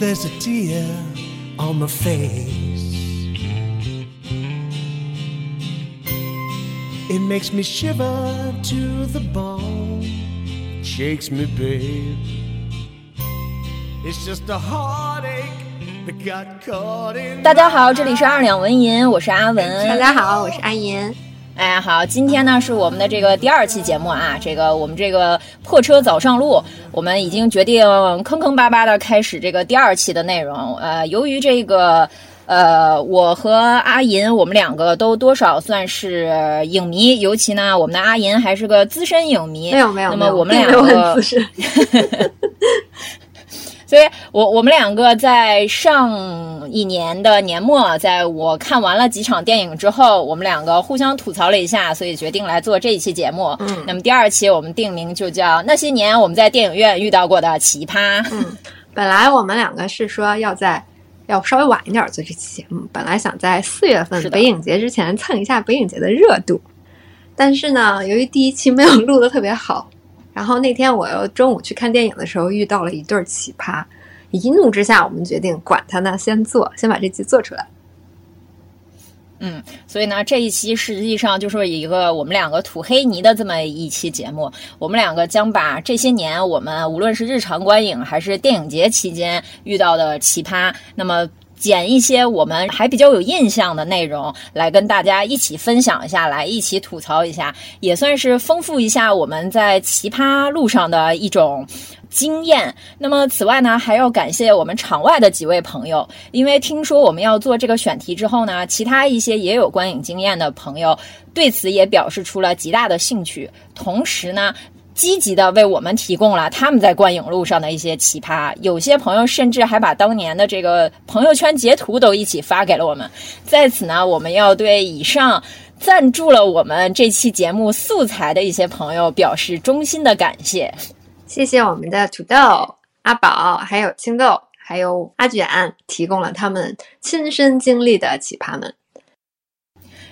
there's a tear on my face. It makes me shiver to the bone, shakes me, babe. It's just a heartache that got caught in. 大家好，这里是二两文银，我是阿文。大家好，我是阿银。 哎，好，今天呢是我们的这个第二期节目啊，这个我们这个破车早上路，我们已经决定坑坑巴巴的开始这个第二期的内容。呃，由于这个。呃，我和阿银，我们两个都多少算是影迷，尤其呢，我们的阿银还是个资深影迷。没有没有，那么我们两个，所以我我们两个在上一年的年末，在我看完了几场电影之后，我们两个互相吐槽了一下，所以决定来做这一期节目。嗯，那么第二期我们定名就叫那些年我们在电影院遇到过的奇葩。嗯，本来我们两个是说要在。要稍微晚一点做这期节目，本来想在四月份北影节之前蹭一下北影节的热度，但是呢，由于第一期没有录的特别好，然后那天我又中午去看电影的时候遇到了一对奇葩，一怒之下，我们决定管他呢，先做，先把这期做出来。嗯，所以呢，这一期实际上就是一个我们两个吐黑泥的这么一期节目。我们两个将把这些年我们无论是日常观影还是电影节期间遇到的奇葩，那么剪一些我们还比较有印象的内容来跟大家一起分享一下，来一起吐槽一下，也算是丰富一下我们在奇葩路上的一种。经验。那么，此外呢，还要感谢我们场外的几位朋友，因为听说我们要做这个选题之后呢，其他一些也有观影经验的朋友对此也表示出了极大的兴趣，同时呢，积极的为我们提供了他们在观影路上的一些奇葩。有些朋友甚至还把当年的这个朋友圈截图都一起发给了我们。在此呢，我们要对以上赞助了我们这期节目素材的一些朋友表示衷心的感谢。谢谢我们的土豆、阿宝，还有青豆，还有阿卷，提供了他们亲身经历的奇葩们。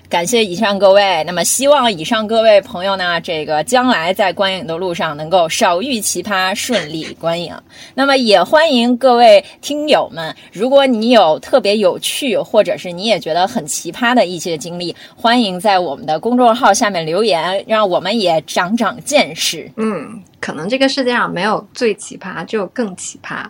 感谢以上各位，那么希望以上各位朋友呢，这个将来在观影的路上能够少遇奇葩，顺利观影。那么也欢迎各位听友们，如果你有特别有趣，或者是你也觉得很奇葩的一些经历，欢迎在我们的公众号下面留言，让我们也长长见识。嗯，可能这个世界上没有最奇葩，只有更奇葩。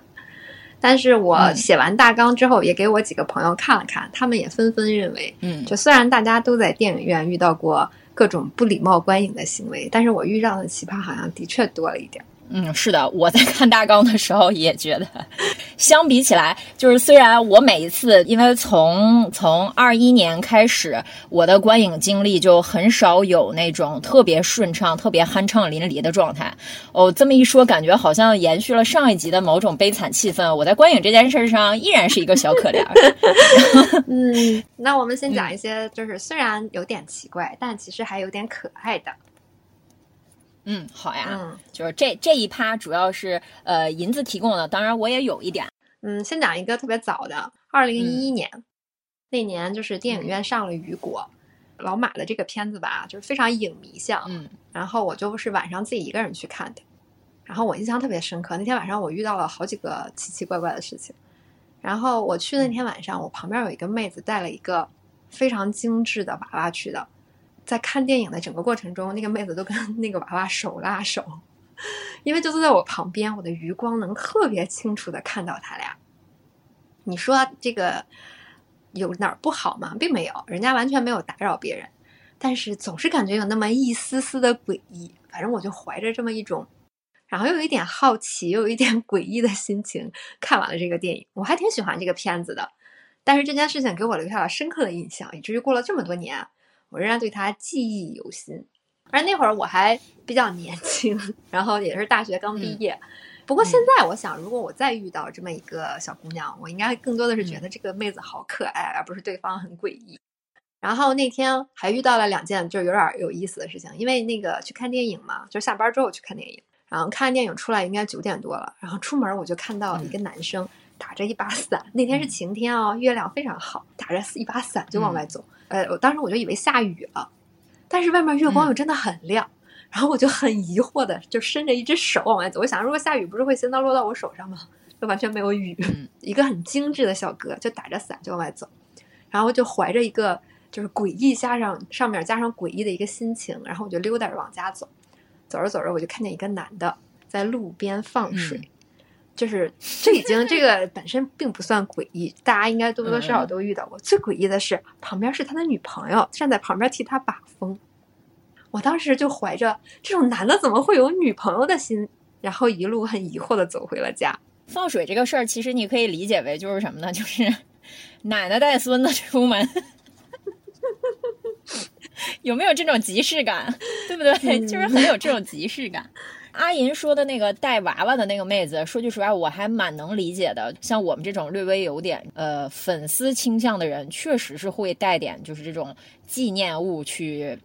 但是我写完大纲之后，也给我几个朋友看了看，他们也纷纷认为，嗯，就虽然大家都在电影院遇到过各种不礼貌观影的行为，但是我遇到的奇葩好像的确多了一点。嗯，是的，我在看大纲的时候也觉得，相比起来，就是虽然我每一次，因为从从二一年开始，我的观影经历就很少有那种特别顺畅、特别酣畅淋漓的状态。哦，这么一说，感觉好像延续了上一集的某种悲惨气氛。我在观影这件事上依然是一个小可怜。嗯，那我们先讲一些，就是虽然有点奇怪，但其实还有点可爱的。嗯，好呀，嗯就是这这一趴主要是呃银子提供的，当然我也有一点。嗯，先讲一个特别早的，二零一一年那年，就是电影院上了《雨果》，老马的这个片子吧，就是非常影迷向。嗯，然后我就是晚上自己一个人去看的，然后我印象特别深刻。那天晚上我遇到了好几个奇奇怪怪的事情。然后我去那天晚上，我旁边有一个妹子带了一个非常精致的娃娃去的。在看电影的整个过程中，那个妹子都跟那个娃娃手拉手，因为就坐在我旁边，我的余光能特别清楚的看到他俩。你说这个有哪儿不好吗？并没有，人家完全没有打扰别人，但是总是感觉有那么一丝丝的诡异。反正我就怀着这么一种，然后又有一点好奇，又有一点诡异的心情看完了这个电影。我还挺喜欢这个片子的，但是这件事情给我留下了深刻的印象，以至于过了这么多年。我仍然对他记忆犹新，而那会儿我还比较年轻，然后也是大学刚毕业。不过现在我想，如果我再遇到这么一个小姑娘，我应该更多的是觉得这个妹子好可爱，而不是对方很诡异。然后那天还遇到了两件就是有点有意思的事情，因为那个去看电影嘛，就下班之后去看电影，然后看完电影出来应该九点多了，然后出门我就看到一个男生打着一把伞，那天是晴天哦，月亮非常好，打着一把伞就往外走。呃，我当时我就以为下雨了，但是外面月光又真的很亮，然后我就很疑惑的就伸着一只手往外走，我想如果下雨不是会先到落到我手上吗？就完全没有雨。嗯 一个很精致的小哥就打着伞就往外走，然后就怀着一个就是诡异加上上面加上诡异的一个心情，然后我就溜达着往家走，走着走着我就看见一个男的在路边放水。嗯就是这已经这个本身并不算诡异，大家应该多多少少都遇到过。最诡异的是，旁边是他的女朋友站在旁边替他把风。我当时就怀着这种男的怎么会有女朋友的心，然后一路很疑惑的走回了家。放水这个事儿，其实你可以理解为就是什么呢？就是 奶奶带孙子出门，有没有这种即视感？对不对？嗯就是很有这种即视感。阿银说的那个带娃娃的那个妹子，说句实话，我还蛮能理解的。像我们这种略微有点呃粉丝倾向的人，确实是会带点就是这种纪念物去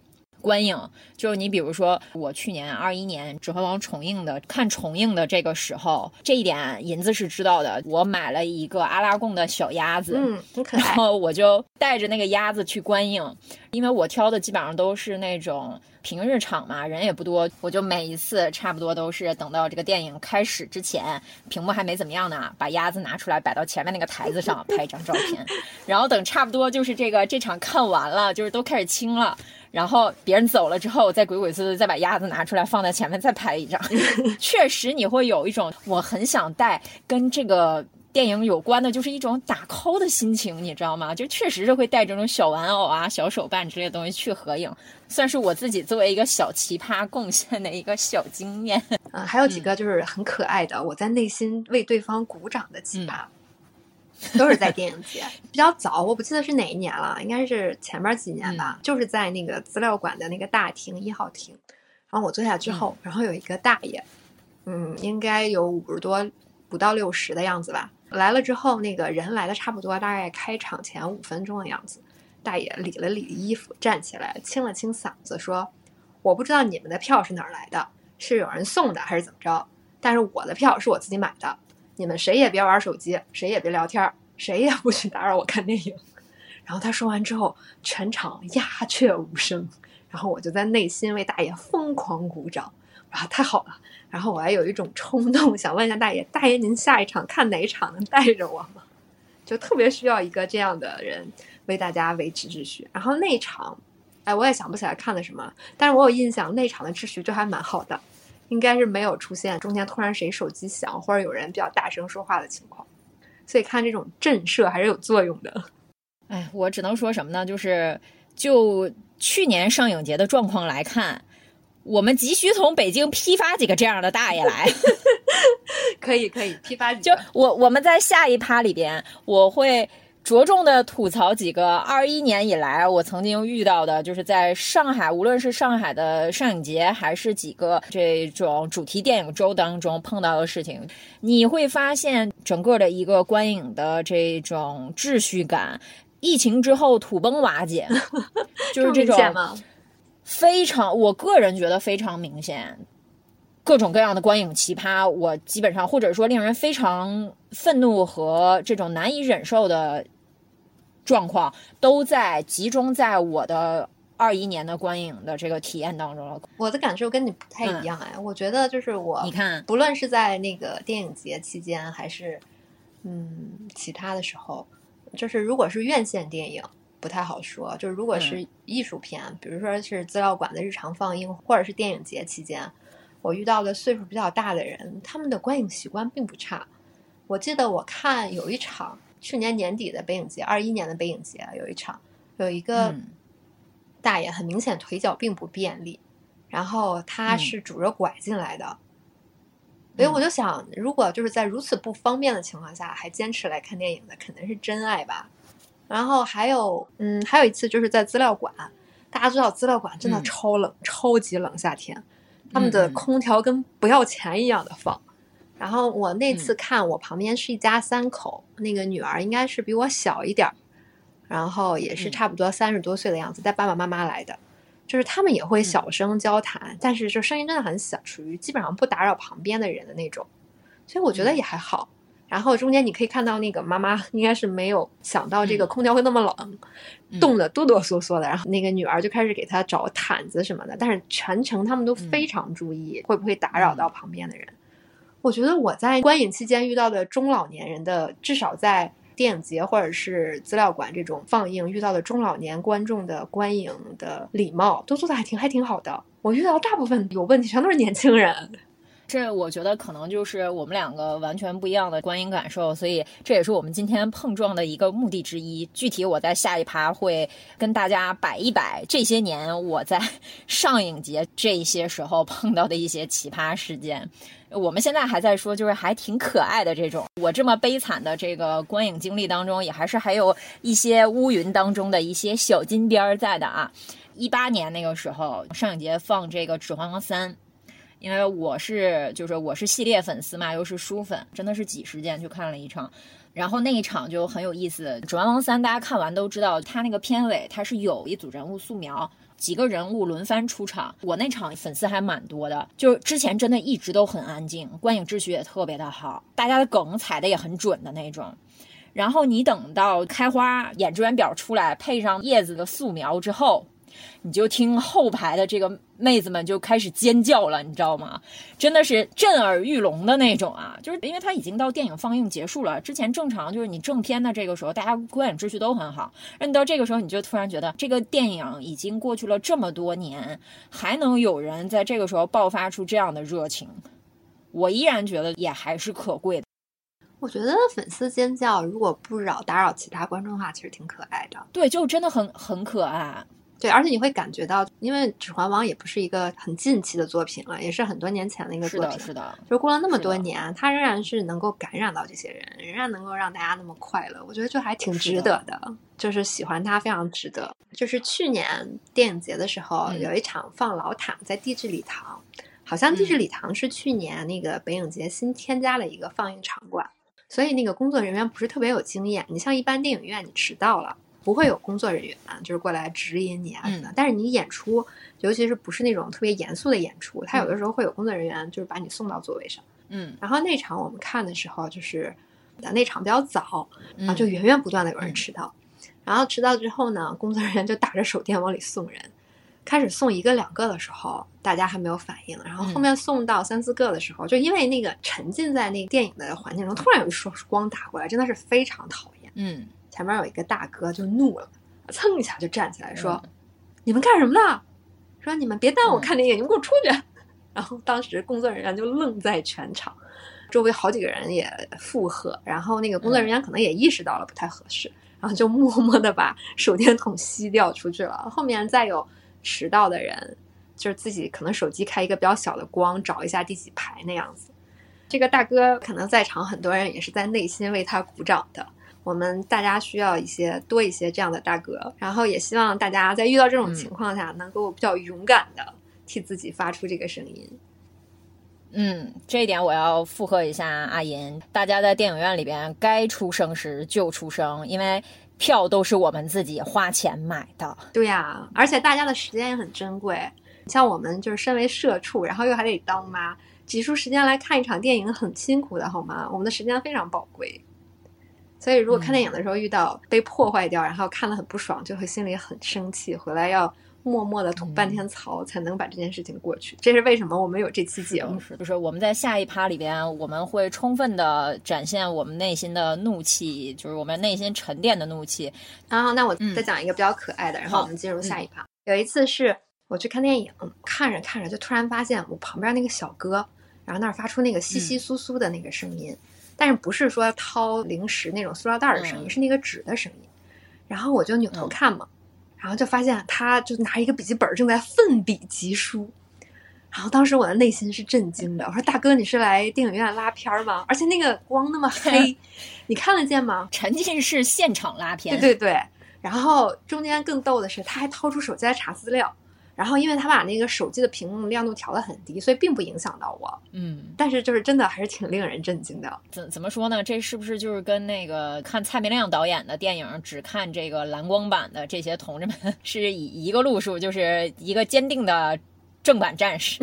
观影。就是你比如说，我去年二一年《指环王》重映的，看重映的这个时候，这一点银子是知道的。我买了一个阿拉贡的小鸭子，嗯，很可然。后我就带着那个鸭子去观影，因为我挑的基本上都是那种平日场嘛，人也不多，我就每一次差不多都是等到这个电影开始之前，屏幕还没怎么样呢，把鸭子拿出来摆到前面那个台子上 拍一张照片，然后等差不多就是这个这场看完了，就是都开始清了。然后别人走了之后，再鬼鬼祟祟再把鸭子拿出来放在前面再拍一张，确实你会有一种我很想带跟这个电影有关的，就是一种打 call 的心情，你知道吗？就确实是会带这种小玩偶啊、小手办之类的东西去合影，算是我自己作为一个小奇葩贡献的一个小经验。嗯，还有几个就是很可爱的，我在内心为对方鼓掌的奇葩，都是在电影节。比较早，我不记得是哪一年了，应该是前面几年吧，就是在那个资料馆的那个大厅一号厅。然后我坐下之后，然后有一个大爷，嗯，应该有五十多，不到六十的样子吧。来了之后，那个人来的差不多，大概开场前五分钟的样子。大爷理了理衣服，站起来，清了清嗓子，说：“我不知道你们的票是哪儿来的，是有人送的还是怎么着？但是我的票是我自己买的，你们谁也别玩手机，谁也别聊天，谁也不许打扰我看电影。”然后他说完之后，全场鸦雀无声。然后我就在内心为大爷疯狂鼓掌，啊，太好了！然后我还有一种冲动，想问一下大爷，大爷您下一场看哪一场能带着我吗？就特别需要一个这样的人为大家维持秩序。然后那场，哎，我也想不起来看的什么，但是我有印象那场的秩序就还蛮好的，应该是没有出现中间突然谁手机响或者有人比较大声说话的情况。所以看这种震慑还是有作用的。哎，我只能说什么呢？就是就去年上影节的状况来看，我们急需从北京批发几个这样的大爷来。可以可以，批发几就我我们在下一趴里边，我会着重的吐槽几个二一年以来我曾经遇到的，就是在上海，无论是上海的上影节，还是几个这种主题电影周当中碰到的事情，你会发现整个的一个观影的这种秩序感。疫情之后土崩瓦解，就是这种非常，我个人觉得非常明显。各种各样的观影奇葩，我基本上或者说令人非常愤怒和这种难以忍受的状况，都在集中在我的二一年的观影的这个体验当中了。我的感受跟你不太一样哎，嗯、我觉得就是我，你看，不论是在那个电影节期间，还是嗯其他的时候。就是如果是院线电影不太好说，就是如果是艺术片，嗯、比如说是资料馆的日常放映，或者是电影节期间，我遇到的岁数比较大的人，他们的观影习惯并不差。我记得我看有一场去年年底的北影节，二一年的北影节有一场，有一个大爷很明显腿脚并不便利，然后他是拄着拐进来的。所以我就想，如果就是在如此不方便的情况下还坚持来看电影的，肯定是真爱吧。然后还有，嗯，还有一次就是在资料馆，大家知道资料馆真的超冷，嗯、超级冷，夏天，他们的空调跟不要钱一样的放。然后我那次看，我旁边是一家三口，嗯、那个女儿应该是比我小一点儿，然后也是差不多三十多岁的样子，带爸爸妈妈来的。就是他们也会小声交谈，嗯、但是就声音真的很小，属于基本上不打扰旁边的人的那种，所以我觉得也还好。嗯、然后中间你可以看到那个妈妈 应该是没有想到这个空调会那么冷，嗯、冻得哆哆嗦嗦的。然后那个女儿就开始给她找毯子什么的，但是全程他们都非常注意、会不会打扰到旁边的人。我觉得我在观影期间遇到的中老年人的，至少在电影节或者是资料馆这种放映遇到的中老年观众的观影的礼貌，都做的还挺还挺好的。我遇到大部分有问题全都是年轻人。这我觉得可能就是我们两个完全不一样的观影感受，所以这也是我们今天碰撞的一个目的之一。具体我在下一趴会跟大家摆一摆这些年我在 上影节这些时候碰到的一些奇葩事件。我们现在还在说，就是还挺可爱的这种。我这么悲惨的这个观影经历当中，也还是还有一些乌云当中的一些小金边儿在的啊。一八年那个时候，上影节放这个《指环王三》。因为我是就是我是系列粉丝嘛，又是书粉，真的是挤时间去看了一场，然后那一场就很有意思。《指环王三》大家看完都知道，它那个片尾它是有一组人物素描，几个人物轮番出场。我那场粉丝还蛮多的，就是之前真的一直都很安静，观影秩序也特别的好，大家的梗踩的也很准的那种。然后你等到开花演职员表出来，配上叶子的素描之后。你就听后排的这个妹子们就开始尖叫了，你知道吗？真的是震耳欲聋的那种啊！就是因为它已经到电影放映结束了，之前正常就是你正片的这个时候，大家观影秩序都很好，那你到这个时候，你就突然觉得这个电影已经过去了这么多年，还能有人在这个时候爆发出这样的热情，我依然觉得也还是可贵的。我觉得粉丝尖叫如果不扰打扰其他观众的话，其实挺可爱的。对，就真的很很可爱。对，而且你会感觉到，因为《指环王》也不是一个很近期的作品了，也是很多年前的一个作品。是的，是的。就过了那么多年，它仍然是能够感染到这些人，仍然能够让大家那么快乐。我觉得就还挺值得的，就是喜欢它非常值得。就是去年电影节的时候，有一场放老塔在地质礼堂，好像地质礼堂是去年那个北影节新添加了一个放映场馆，所以那个工作人员不是特别有经验。你像一般电影院，你迟到了。不会有工作人员就是过来指引你啊什么的，但是你演出，尤其是不是那种特别严肃的演出，他有的时候会有工作人员就是把你送到座位上。嗯，然后那场我们看的时候，就是那场比较早，然后就源源不断的有人迟到，然后迟到之后呢，工作人员就打着手电往里送人，开始送一个两个的时候，大家还没有反应，然后后面送到三四个的时候，就因为那个沉浸在那个电影的环境中，突然有一束光打过来，真的是非常讨厌。嗯。前面有一个大哥就怒了，蹭一下就站起来说：“你们干什么呢？说你们别耽误我看电影，你们给我出去！” 然后当时工作人员就愣在全场，周围好几个人也附和，然后那个工作人员可能也意识到了不太合适，然后就默默的把手电筒熄掉出去了。后面再有迟到的人，就是自己可能手机开一个比较小的光，找一下第几排那样子。这个大哥可能在场很多人也是在内心为他鼓掌的。我们大家需要一些多一些这样的大哥，然后也希望大家在遇到这种情况下，能够比较勇敢的替自己发出这个声音。嗯，这一点我要附和一下阿银，大家在电影院里边该出声时就出声，因为票都是我们自己花钱买的。对呀，而且大家的时间也很珍贵，像我们就是身为社畜，然后又还得当妈，挤出时间来看一场电影很辛苦的好吗？我们的时间非常宝贵。所以，如果看电影的时候遇到被破坏掉，然后看了很不爽，就会心里很生气，回来要默默的吐半天槽，才能把这件事情过去。这是为什么我们有这期节目？就是我们在下一趴里边，我们会充分的展现我们内心的怒气，就是我们内心沉淀的怒气。然后，那我再讲一个比较可爱的，然后我们进入下一趴。有一次是我去看电影，看着看着就突然发现我旁边那个小哥，然后那儿发出那个窸窸窣窣的那个声音。但是不是说掏零食那种塑料袋的声音，是那个纸的声音。然后我就扭头看嘛，然后就发现他就拿一个笔记本正在奋笔疾书。然后当时我的内心是震惊的，我说：“大哥，你是来电影院拉片吗？而且那个光那么 黑，你看得见吗？”沉浸式现场拉片。对对对。然后中间更逗的是，他还掏出手机来查资料。然后，因为他把那个手机的屏幕亮度调得很低，所以并不影响到我。嗯，但是就是真的还是挺令人震惊的。怎怎么说呢？这是不是就是跟那个看蔡明亮导演的电影只看这个蓝光版的这些同志们 是以一个路数，就是一个坚定的正版战士。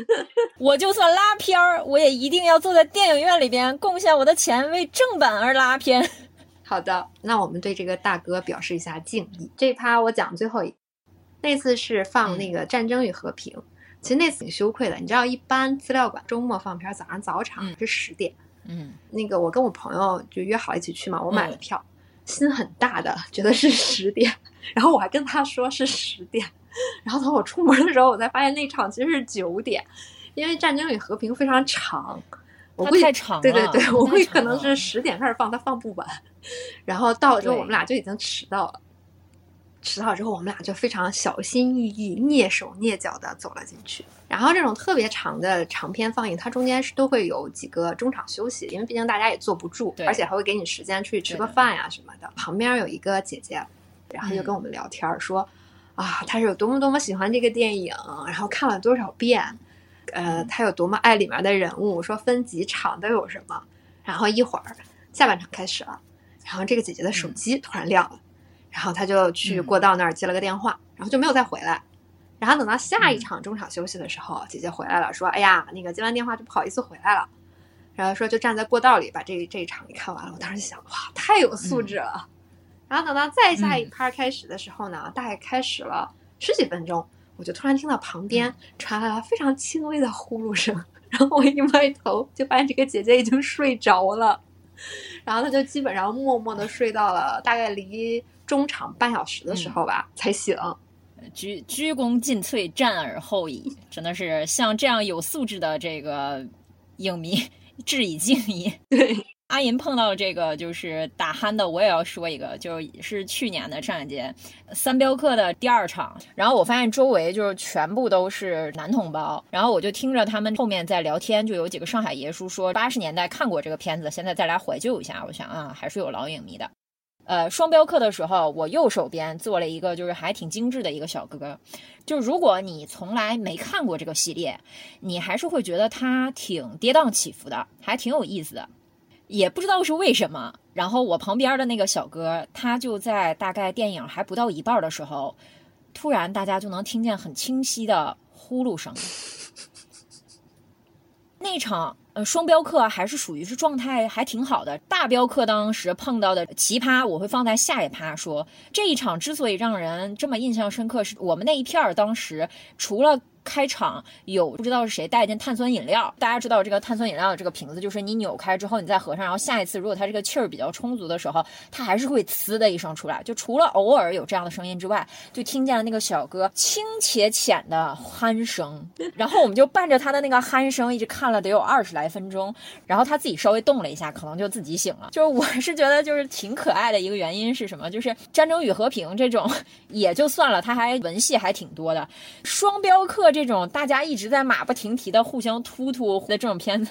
我就算拉片儿，我也一定要坐在电影院里边贡献我的钱，为正版而拉片。好的，那我们对这个大哥表示一下敬意。这趴我讲最后一。那次是放那个《战争与和平》，其实那次挺羞愧的，你知道，一般资料馆周末放片，早上早场嗯是十点。嗯那个我跟我朋友就约好一起去嘛，我买了票，心很大的觉得是十点，然后我还跟他说是十点，然后等我出门的时候，我才发现那场其实是九点，因为《战争与和平》非常长，我它估计太长了对对对，我估计可能是了十点开始放，他放不完，然后到了之后我们俩就已经迟到了。迟到之后，我们俩就非常小心翼翼、蹑手蹑脚的走了进去。然后这种特别长的长篇放映，它中间是都会有几个中场休息，因为毕竟大家也坐不住，而且还会给你时间去吃个饭呀什么的。旁边有一个姐姐，然后就跟我们聊天儿说，啊，她是有多么多么喜欢这个电影，然后看了多少遍，呃，她有多么爱里面的人物，说分几场都有什么。然后一会儿下半场开始了，然后这个姐姐的手机突然亮了。然后他就去嗯过道那儿接了个电话，然后就没有再回来。然后等到下一嗯场中场休息的时候，姐姐回来了，说：“哎呀，那个接完电话就不好意思回来了。”然后说就站在过道里把这这一场给看完了。我当时想，哇，太有素质了。然后等到再下一嗯趴开始的时候呢，大概开始了十几分钟，我就突然听到旁边传来了非常轻微的呼噜声，然后我一歪头就发现这个姐姐已经睡着了。然后她就基本上默默的睡到了大概离中场半小时的时候吧、才醒。鞠鞠躬尽瘁，战而后已，真的是像这样有素质的这个影迷致以敬意。对，阿银碰到这个就是打鼾的，我也要说一个，就是去年的上海节三镖客的第二场，然后我发现周围就是全部都是男同胞，然后我就听着他们后面在聊天，就有几个上海爷叔说八十年代看过这个片子，现在再来怀旧一下，我想啊，还是有老影迷的。呃，双标课的时候，我右手边坐了一个就是还挺精致的一个小哥，就如果你从来没看过这个系列，你还是会觉得它挺跌宕起伏的，还挺有意思的。也不知道是为什么，然后我旁边的那个小哥，他就在大概电影还不到一半的时候，突然大家就能听见很清晰的呼噜声。那场呃双标客还是属于是状态还挺好的，大标客当时碰到的奇葩，我会放在下一趴说。这一场之所以让人这么印象深刻，是我们那一片儿当时除了。开场有不知道是谁带进碳酸饮料，大家知道这个碳酸饮料的这个瓶子，就是你扭开之后你再合上，然后下一次如果它这个气儿比较充足的时候，它还是会呲的一声出来。就除了偶尔有这样的声音之外，就听见了那个小哥轻且浅的鼾声，然后我们就伴着他的那个鼾声一直看了得有二十来分钟，然后他自己稍微动了一下，可能就自己醒了。就是我是觉得就是挺可爱的一个原因是什么？就是《战争与和平》这种 也就算了，他还文戏还挺多的，双镖客。这种大家一直在马不停蹄的互相突突的这种片子，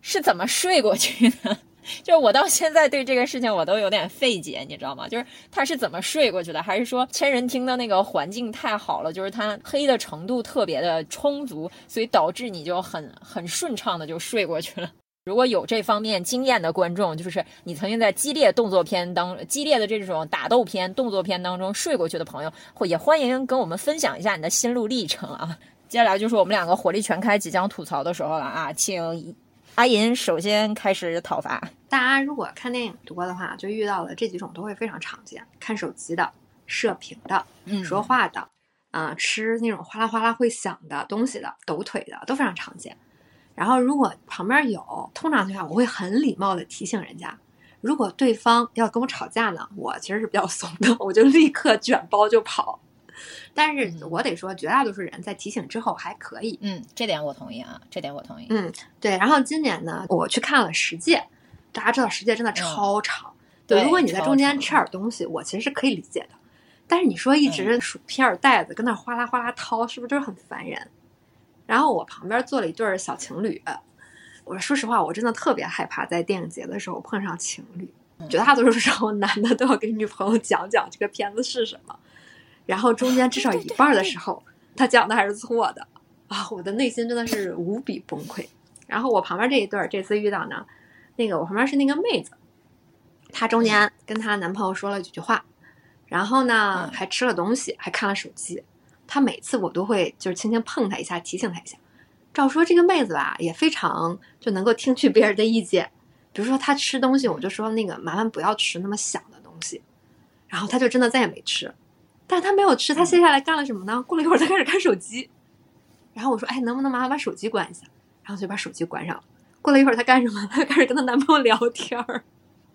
是怎么睡过去的？就是我到现在对这个事情我都有点费解，你知道吗？就是他是怎么睡过去的？还是说千人厅的那个环境太好了，就是它黑的程度特别的充足，所以导致你就很很顺畅的就睡过去了？如果有这方面经验的观众，就是你曾经在激烈动作片当激烈的这种打斗片、动作片当中睡过去的朋友，或也欢迎跟我们分享一下你的心路历程啊。接下来就是我们两个火力全开、即将吐槽的时候了啊，请阿银首先开始讨伐。大家如果看电影多的话，就遇到了这几种都会非常常见：看手机的、射屏的、嗯说话的，啊、吃那种哗啦哗啦会响的东西的、抖腿的，都非常常见。然后如果旁边有，通常情况下我会很礼貌的提醒人家。如果对方要跟我吵架呢，我其实是比较怂的，我就立刻卷包就跑。但是我得说，绝大多数人在提醒之后还可以。嗯，这点我同意啊，这点我同意。嗯，对。然后今年呢，我去看了十届，大家知道十届真的超长。对如果你在中间吃点东西，我其实是可以理解的。但是你说一直薯片儿袋子跟那哗啦哗啦掏，是不是就是很烦人？然后我旁边坐了一对儿小情侣，我说实话，我真的特别害怕在电影节的时候碰上情侣。绝大多数时候，男的都要给女朋友讲讲这个片子是什么，然后中间至少一半儿的时候，他讲的还是错的啊！我的内心真的是无比崩溃。然后我旁边这一对儿这次遇到呢，那个我旁边是那个妹子，她中间跟她男朋友说了几句话，然后呢嗯还吃了东西，还看了手机。她每次我都会就是轻轻碰她一下，提醒她一下。照说这个妹子吧，也非常就能够听取别人的意见。比如说她吃东西，我就说那个麻烦不要吃那么响的东西，然后她就真的再也没吃。但是她没有吃，她接下来干了什么呢？过了一会儿，她开始看手机。然后我说，哎，能不能麻烦把手机关一下？然后就把手机关上了。过了一会儿，她干什么？她开始跟她男朋友聊天儿，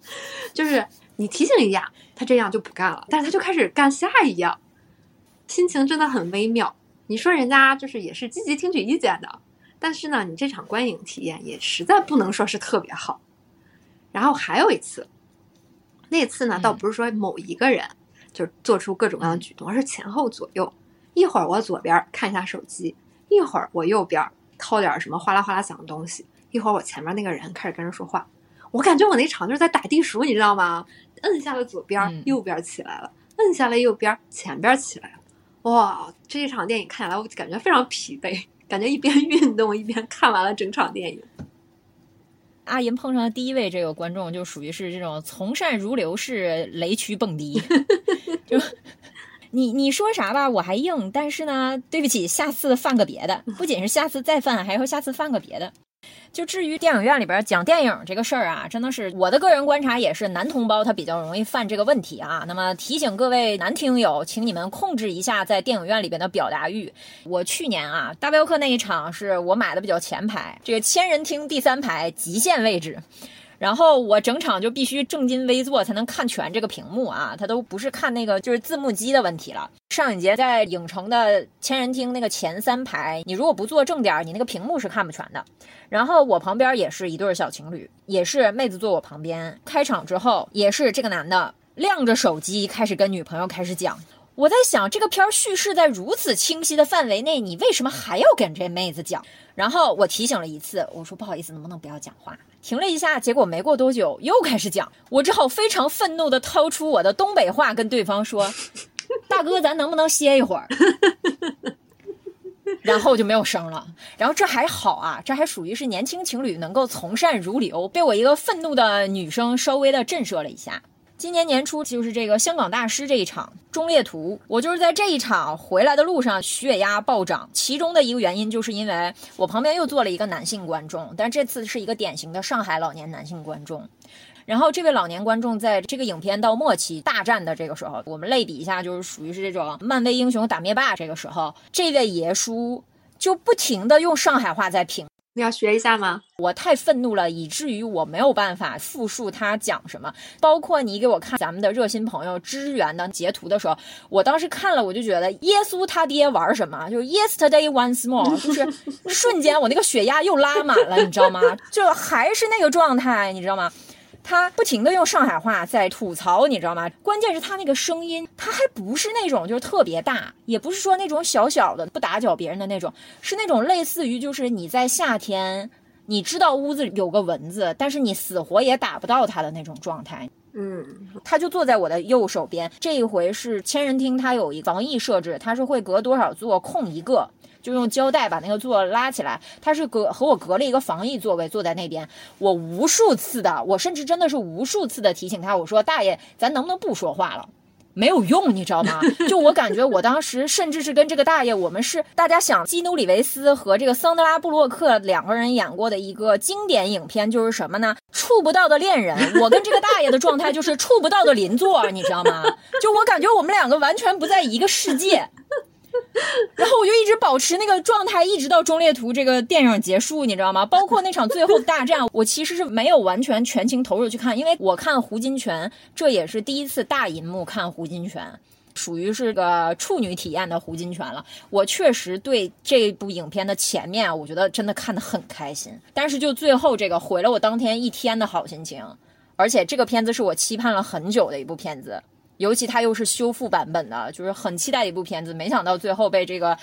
就是你提醒一下，她这样就不干了，但是她就开始干下一样，心情真的很微妙。你说人家就是也是积极听取意见的，但是呢，你这场观影体验也实在不能说是特别好。然后还有一次，那次呢，倒不是说某一个人就做出各种各样的举动，而是前后左右，一会儿我左边看一下手机，一会儿我右边掏点什么哗啦哗啦响的东西，一会儿我前面那个人开始跟人说话，我感觉我那场就是在打地鼠，你知道吗？摁下了左边，右边起来了；摁下了右边，前边起来了。哇，这一场电影看下来，我感觉非常疲惫，感觉一边运动一边看完了整场电影。阿银碰上的第一位这个观众，就属于是这种从善如流式雷区蹦迪，就你你说啥吧，我还硬，但是呢，对不起，下次犯个别的，不仅是下次再犯，还要下次犯个别的。就至于电影院里边讲电影这个事儿啊，真的是我的个人观察，也是男同胞他比较容易犯这个问题啊。那么提醒各位男听友，请你们控制一下在电影院里边的表达欲。我去年啊，大镖客那一场是我买的比较前排，这个千人厅第三排极限位置。然后我整场就必须正襟危坐才能看全这个屏幕啊，它都不是看那个就是字幕机的问题了。上影节在影城的千人厅那个前三排，你如果不坐正点，你那个屏幕是看不全的。然后我旁边也是一对小情侣，也是妹子坐我旁边。开场之后，也是这个男的亮着手机开始跟女朋友开始讲。我在想，这个片儿叙事在如此清晰的范围内，你为什么还要跟这妹子讲？然后我提醒了一次，我说不好意思，能不能不要讲话？停了一下，结果没过多久又开始讲，我只好非常愤怒的掏出我的东北话跟对方说：“大哥，咱能不能歇一会儿？” 然后就没有声了。然后这还好啊，这还属于是年轻情侣能够从善如流，被我一个愤怒的女生稍微的震慑了一下。今年年初就是这个香港大师这一场《忠烈图》，我就是在这一场回来的路上血压暴涨，其中的一个原因就是因为我旁边又坐了一个男性观众，但这次是一个典型的上海老年男性观众。然后这位老年观众在这个影片到末期大战的这个时候，我们类比一下，就是属于是这种漫威英雄打灭霸这个时候，这位爷叔就不停的用上海话在评。你要学一下吗？我太愤怒了，以至于我没有办法复述他讲什么。包括你给我看咱们的热心朋友支援的截图的时候，我当时看了，我就觉得耶稣他爹玩什么？就是 Yesterday once more，就是瞬间我那个血压又拉满了，你知道吗？就还是那个状态，你知道吗？他不停的用上海话在吐槽，你知道吗？关键是他那个声音，他还不是那种就是特别大，也不是说那种小小的不打搅别人的那种，是那种类似于就是你在夏天，你知道屋子里有个蚊子，但是你死活也打不到它的那种状态。嗯，他就坐在我的右手边。这一回是千人厅，它有一防疫设置，它是会隔多少座空一个。就用胶带把那个座拉起来，他是隔和我隔了一个防疫座位，坐在那边。我无数次的，我甚至真的是无数次的提醒他，我说大爷，咱能不能不说话了？没有用，你知道吗？就我感觉，我当时甚至是跟这个大爷，我们是大家想基努里维斯和这个桑德拉布洛克两个人演过的一个经典影片，就是什么呢？触不到的恋人。我跟这个大爷的状态就是触不到的邻座，你知道吗？就我感觉我们两个完全不在一个世界。然后我就一直保持那个状态，一直到《忠烈图》这个电影结束，你知道吗？包括那场最后大战，我其实是没有完全全情投入去看，因为我看胡金铨，这也是第一次大银幕看胡金铨，属于是个处女体验的胡金铨了。我确实对这部影片的前面，我觉得真的看得很开心，但是就最后这个毁了我当天一天的好心情，而且这个片子是我期盼了很久的一部片子。尤其它又是修复版本的，就是很期待一部片子，没想到最后被这个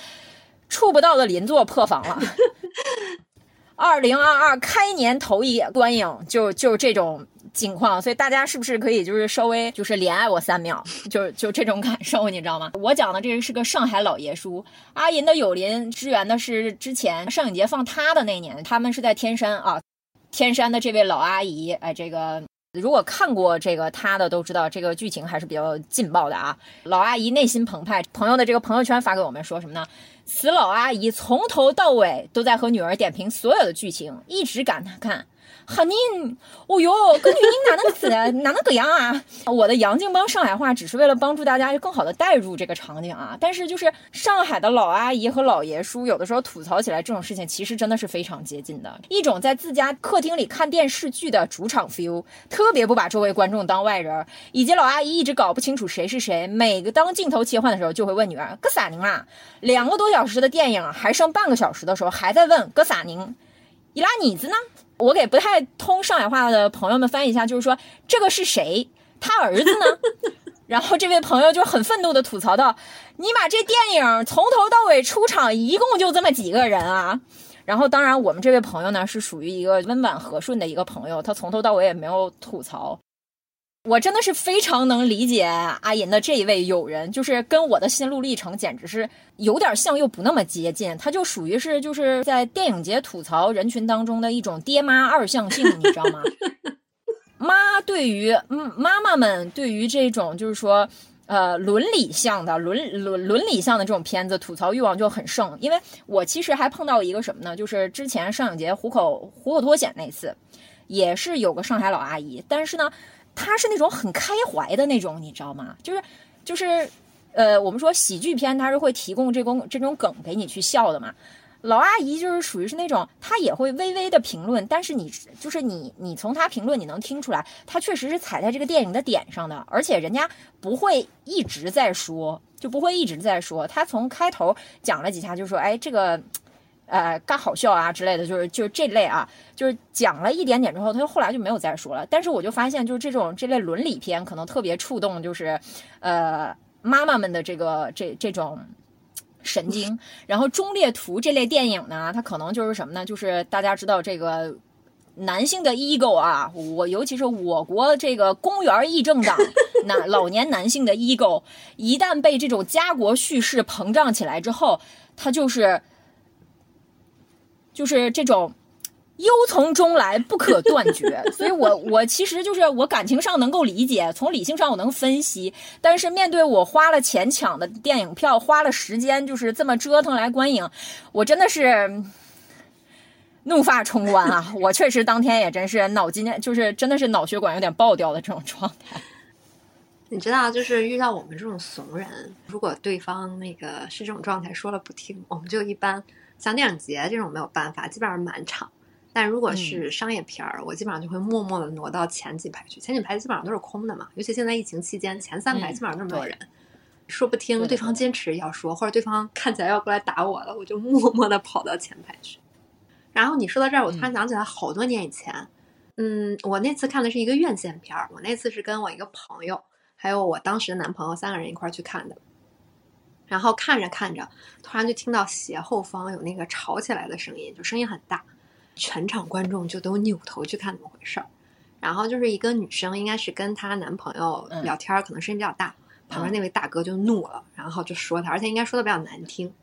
触不到的邻座破防了。二零二二开年头一观影就就这种情况，所以大家是不是可以就是稍微就是怜爱我三秒，就就这种感受，你知道吗？我讲的这个是个上海老爷叔，阿银的友邻支援的是之前上影节放他的那年，他们是在天山啊，天山的这位老阿姨，哎，这个。如果看过这个他的都知道，这个剧情还是比较劲爆的啊！老阿姨内心澎湃，朋友的这个朋友圈发给我们说什么呢？此老阿姨从头到尾都在和女儿点评所有的剧情，一直感叹。哈宁，哦哟，跟女人哪能死，哪能个样啊？我的杨静帮上海话只是为了帮助大家更好的代入这个场景啊。但是就是上海的老阿姨和老爷叔，有的时候吐槽起来这种事情，其实真的是非常接近的一种在自家客厅里看电视剧的主场 feel，特别不把周围观众当外人，以及老阿姨一直搞不清楚谁是谁，每个当镜头切换的时候就会问女儿：“哥啥宁啦？”两个多小时的电影还剩半个小时的时候，还在问：“哥啥宁？伊拉妮子呢？”我给不太通上海话的朋友们翻译一下，就是说这个是谁？他儿子呢？然后这位朋友就很愤怒的吐槽道：“你把这电影从头到尾出场一共就这么几个人啊？”然后当然我们这位朋友呢是属于一个温婉和顺的一个朋友，他从头到尾也没有吐槽。我真的是非常能理解阿银的这一位友人，就是跟我的心路历程简直是有点像又不那么接近。他就属于是就是在电影节吐槽人群当中的一种爹妈二向性，你知道吗？妈对于嗯妈妈们对于这种就是说呃伦理向的伦伦伦理向的这种片子吐槽欲望就很盛。因为我其实还碰到一个什么呢？就是之前上影节虎口虎口脱险那次，也是有个上海老阿姨，但是呢。他是那种很开怀的那种，你知道吗？就是，就是，呃，我们说喜剧片，他是会提供这种这种梗给你去笑的嘛。老阿姨就是属于是那种，她也会微微的评论，但是你就是你，你从她评论你能听出来，她确实是踩在这个电影的点上的，而且人家不会一直在说，就不会一直在说。他从开头讲了几下，就说，哎，这个。呃，干好笑啊之类的，就是就是这类啊，就是讲了一点点之后，他后来就没有再说了。但是我就发现，就是这种这类伦理片可能特别触动，就是呃妈妈们的这个这这种神经。然后《忠烈图》这类电影呢，它可能就是什么呢？就是大家知道这个男性的 ego 啊，我尤其是我国这个公园议政党 那老年男性的 ego，一旦被这种家国叙事膨胀起来之后，他就是。就是这种忧从中来，不可断绝。所以，我我其实就是我感情上能够理解，从理性上我能分析。但是，面对我花了钱抢的电影票，花了时间就是这么折腾来观影，我真的是怒发冲冠啊！我确实当天也真是脑筋就是真的是脑血管有点爆掉的这种状态。你知道，就是遇到我们这种怂人，如果对方那个是这种状态，说了不听，我们就一般。像电影节这种没有办法，基本上满场。但如果是商业片儿，我基本上就会默默的挪到前几排去。前几排基本上都是空的嘛，尤其现在疫情期间，前三排基本上都是没有人。说不听，对方坚持要说，或者对方看起来要过来打我了，我就默默的跑到前排去。然后你说到这儿，我突然想起来，好多年以前，嗯，我那次看的是一个院线片儿，我那次是跟我一个朋友，还有我当时的男朋友三个人一块儿去看的。然后看着看着，突然就听到斜后方有那个吵起来的声音，就声音很大，全场观众就都扭头去看怎么回事儿。然后就是一个女生，应该是跟她男朋友聊天，可能声音比较大，旁边那位大哥就怒了，然后就说她，而且应该说的比较难听，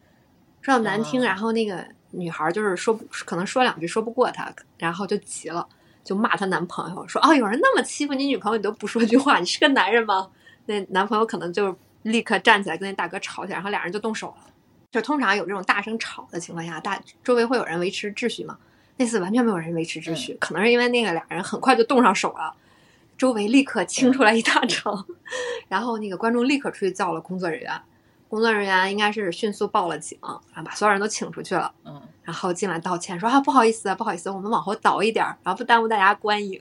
说的难听。然后那个女孩就是说不，可能说两句说不过他，然后就急了，就骂她男朋友说：“哦，有人那么欺负你女朋友，你都不说句话，你是个男人吗？”那男朋友可能就。立刻站起来跟那大哥吵起来，然后俩人就动手了。就通常有这种大声吵的情况下，大周围会有人维持秩序嘛？那次完全没有人维持秩序，可能是因为那个俩人很快就动上手了，周围立刻清出来一大场，然后那个观众立刻出去叫了工作人员，工作人员应该是迅速报了警，然后把所有人都请出去了，嗯，然后进来道歉说啊不好意思啊不好意思，我们往后倒一点，然后不耽误大家观影。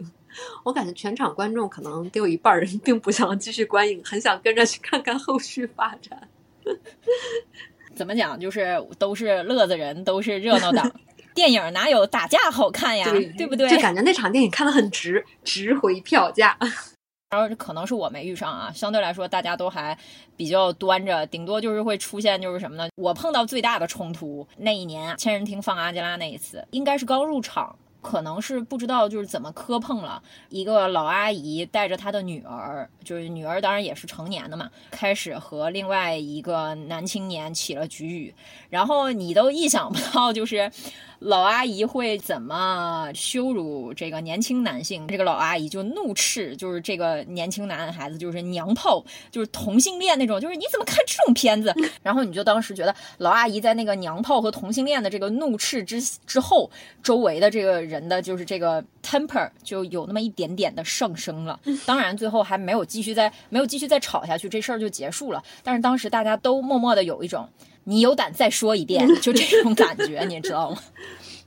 我感觉全场观众可能得有一半人并不想继续观影，很想跟着去看看后续发展。怎么讲？就是都是乐子人，都是热闹党。电影哪有打架好看呀？对不对？就感觉那场电影看的很值，值回票价。然后可能是我没遇上啊，相对来说大家都还比较端着，顶多就是会出现就是什么呢？我碰到最大的冲突那一年，千人厅放阿吉拉那一次，应该是刚入场。可能是不知道就是怎么磕碰了，一个老阿姨带着她的女儿，就是女儿当然也是成年的嘛，开始和另外一个男青年起了局语，然后你都意想不到，就是老阿姨会怎么羞辱这个年轻男性？这个老阿姨就怒斥，就是这个年轻男孩子就是娘炮，就是同性恋那种，就是你怎么看这种片子？然后你就当时觉得老阿姨在那个娘炮和同性恋的这个怒斥之之后，周围的这个人的就是这个 temper 就有那么一点点的上升了。当然最后还没有继续再没有继续再吵下去，这事儿就结束了。但是当时大家都默默的有一种。你有胆再说一遍，就这种感觉，你知道吗？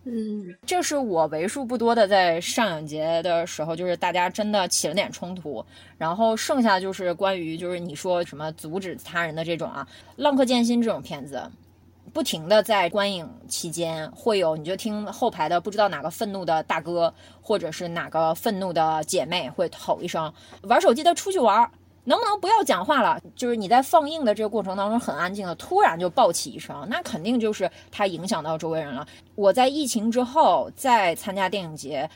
嗯，这是我为数不多的在上影节的时候，就是大家真的起了点冲突，然后剩下就是关于就是你说什么阻止他人的这种啊，《浪客剑心》这种片子，不停的在观影期间会有，你就听后排的不知道哪个愤怒的大哥，或者是哪个愤怒的姐妹会吼一声：“玩手机的出去玩。”能不能不要讲话了？就是你在放映的这个过程当中很安静的，突然就爆起一声，那肯定就是它影响到周围人了。我在疫情之后再参加电影节，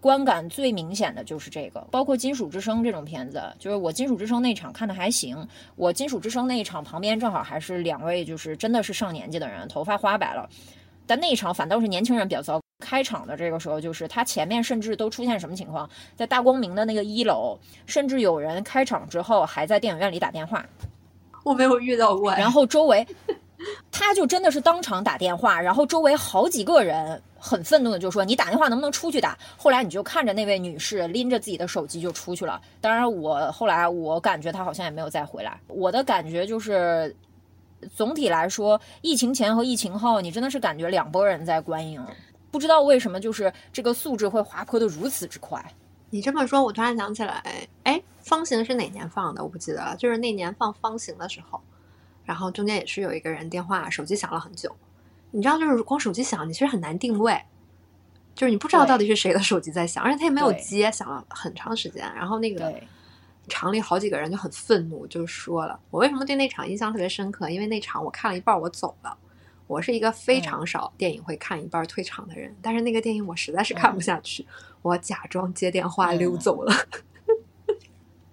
观感最明显的就是这个，包括《金属之声》这种片子，就是我《金属之声》那场看的还行，我《金属之声》那一场旁边正好还是两位就是真的是上年纪的人，头发花白了，但那一场反倒是年轻人比较糟。开场的这个时候，就是他前面甚至都出现什么情况？在大光明的那个一楼，甚至有人开场之后还在电影院里打电话。我没有遇到过。然后周围，他就真的是当场打电话，然后周围好几个人很愤怒的就说：“你打电话能不能出去打？”后来你就看着那位女士拎着自己的手机就出去了。当然，我后来我感觉她好像也没有再回来。我的感觉就是，总体来说，疫情前和疫情后，你真的是感觉两拨人在观影。不知道为什么，就是这个素质会滑坡的如此之快。你这么说，我突然想起来，哎，方形是哪年放的？我不记得了。就是那年放方形的时候，然后中间也是有一个人电话手机响了很久。你知道，就是光手机响，你其实很难定位，就是你不知道到底是谁的手机在响，而且他也没有接，响了很长时间。然后那个厂里好几个人就很愤怒，就说了：“我为什么对那场印象特别深刻？因为那场我看了一半，我走了。”我是一个非常少电影会看一半退场的人，但是那个电影我实在是看不。下去，我假装接电话溜走了。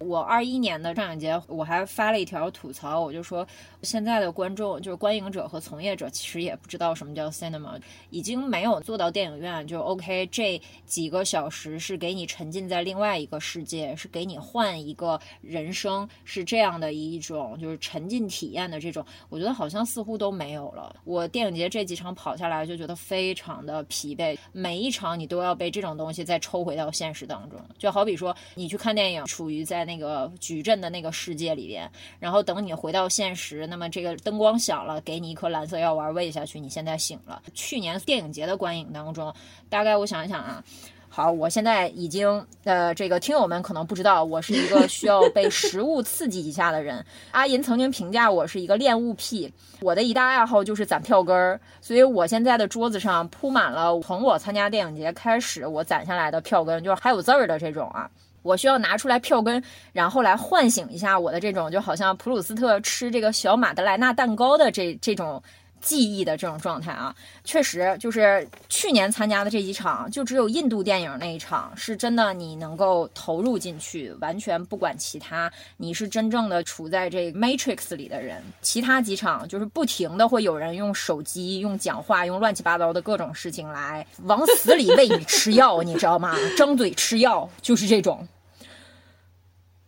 我二一年的上影节，我还发了一条吐槽，我就说现在的观众就是观影者和从业者，其实也不知道什么叫 cinema，已经没有做到电影院就 OK。这几个小时是给你沉浸在另外一个世界，是给你换一个人生，是这样的一种就是沉浸体验的这种，我觉得好像似乎都没有了。我电影节这几场跑下来就觉得非常的疲惫，每一场你都要被这种东西再抽回到现实当中，就好比说你去看电影，处于在那。那个矩阵的那个世界里边，然后等你回到现实，那么这个灯光响了，给你一颗蓝色药丸喂下去，你现在醒了。去年电影节的观影当中，大概我想一想啊，好，我现在已经呃，这个听友们可能不知道，我是一个需要被食物刺激一下的人。阿银曾经评价我是一个恋物癖，我的一大爱好就是攒票根儿，所以我现在的桌子上铺满了从我参加电影节开始我攒下来的票根，就是还有字儿的这种啊。我需要拿出来票根，然后来唤醒一下我的这种，就好像普鲁斯特吃这个小马德莱纳蛋糕的这这种记忆的这种状态啊。确实，就是去年参加的这几场，就只有印度电影那一场是真的，你能够投入进去，完全不管其他，你是真正的处在这 Matrix 里的人。其他几场就是不停的会有人用手机、用讲话、用乱七八糟的各种事情来往死里喂你吃药，你知道吗？张嘴吃药就是这种。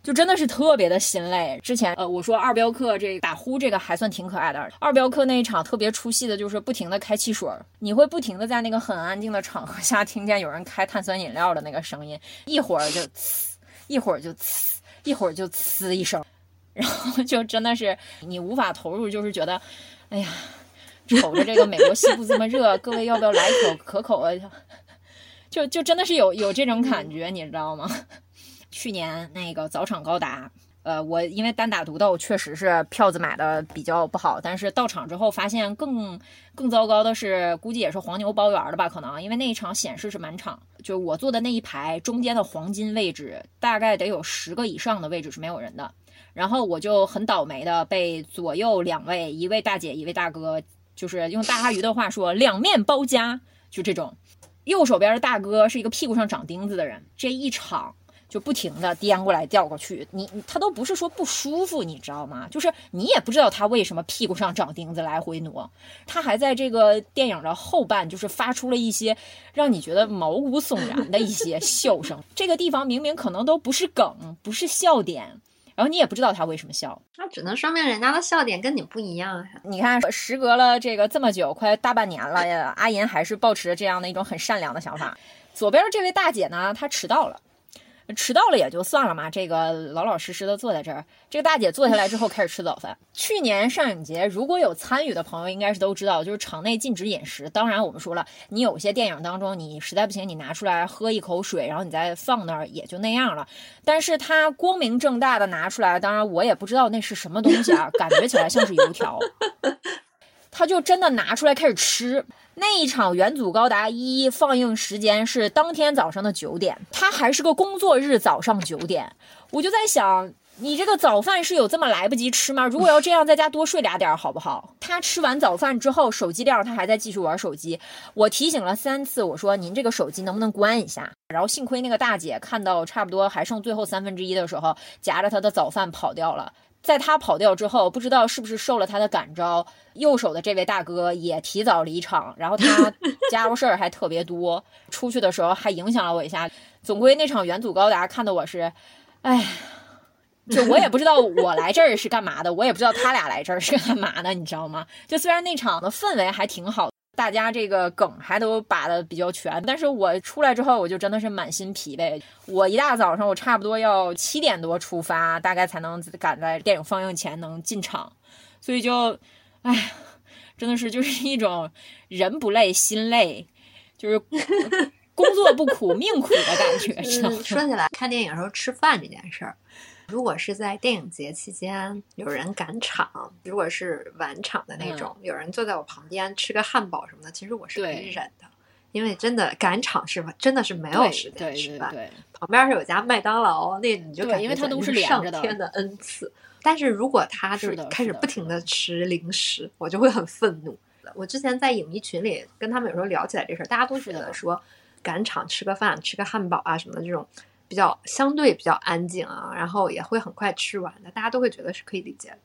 就真的是特别的心累。之前呃，我说二镖客这打呼这个还算挺可爱的。二镖客那一场特别出戏的就是不停的开汽水，你会不停的在那个很安静的场合下听见有人开碳酸饮料的那个声音，一会儿就呲，一会儿就呲，一会儿就呲一声，然后就真的是你无法投入，就是觉得，哎呀，瞅着这个美国西部这么热，各位要不要来一口可口的？就就真的是有有这种感觉，你知道吗？去年那个早场高达，呃，我因为单打独斗，确实是票子买的比较不好。但是到场之后发现更更糟糕的是，估计也是黄牛包圆的吧？可能因为那一场显示是满场，就我坐的那一排中间的黄金位置，大概得有十个以上的位置是没有人的。然后我就很倒霉的被左右两位，一位大姐，一位大哥，就是用大阿鱼的话说，两面包夹，就这种。右手边的大哥是一个屁股上长钉子的人，这一场。就不停的颠过来掉过去，你他都不是说不舒服，你知道吗？就是你也不知道他为什么屁股上长钉子来回挪，他还在这个电影的后半，就是发出了一些让你觉得毛骨悚然的一些笑声。这个地方明明可能都不是梗，不是笑点，然后你也不知道他为什么笑。那只能说明人家的笑点跟你不一样啊。你看，时隔了这个这么久，快大半年了呀，阿银还是保持着这样的一种很善良的想法。左边这位大姐呢，她迟到了。迟到了也就算了嘛，这个老老实实的坐在这儿。这个大姐坐下来之后开始吃早饭。去年上影节如果有参与的朋友，应该是都知道，就是场内禁止饮食。当然我们说了，你有些电影当中，你实在不行，你拿出来喝一口水，然后你再放那儿也就那样了。但是他光明正大的拿出来，当然我也不知道那是什么东西啊，感觉起来像是油条。他就真的拿出来开始吃。那一场《元祖高达一》放映时间是当天早上的九点，他还是个工作日早上九点。我就在想，你这个早饭是有这么来不及吃吗？如果要这样，在家多睡俩点好不好？他吃完早饭之后，手机亮，他还在继续玩手机。我提醒了三次，我说您这个手机能不能关一下？然后幸亏那个大姐看到差不多还剩最后三分之一的时候，夹着他的早饭跑掉了。在他跑掉之后，不知道是不是受了他的感召，右手的这位大哥也提早离场，然后他 家务事儿还特别多，出去的时候还影响了我一下。总归那场元祖高达看的我是，哎，就我也不知道我来这儿是干嘛的，我也不知道他俩来这儿是干嘛的，你知道吗？就虽然那场的氛围还挺好。大家这个梗还都把的比较全，但是我出来之后，我就真的是满心疲惫。我一大早上，我差不多要七点多出发，大概才能赶在电影放映前能进场，所以就，哎，真的是就是一种人不累心累，就是工作不苦命苦的感觉。说起来，看电影时候吃饭这件事儿。如果是在电影节期间有人赶场，如果是晚场的那种，有人坐在我旁边吃个汉堡什么的，其实我是可以忍的，因为真的赶场是真的是没有时间吃饭。旁边是有家麦当劳，那你就感觉都是上天的恩赐。但是如果他就是开始不停的吃零食，我就会很愤怒。我之前在影迷群里跟他们有时候聊起来这事儿，大家都觉得说赶场吃个饭、吃个汉堡啊什么的这种。比较相对比较安静啊，然后也会很快吃完的，大家都会觉得是可以理解的。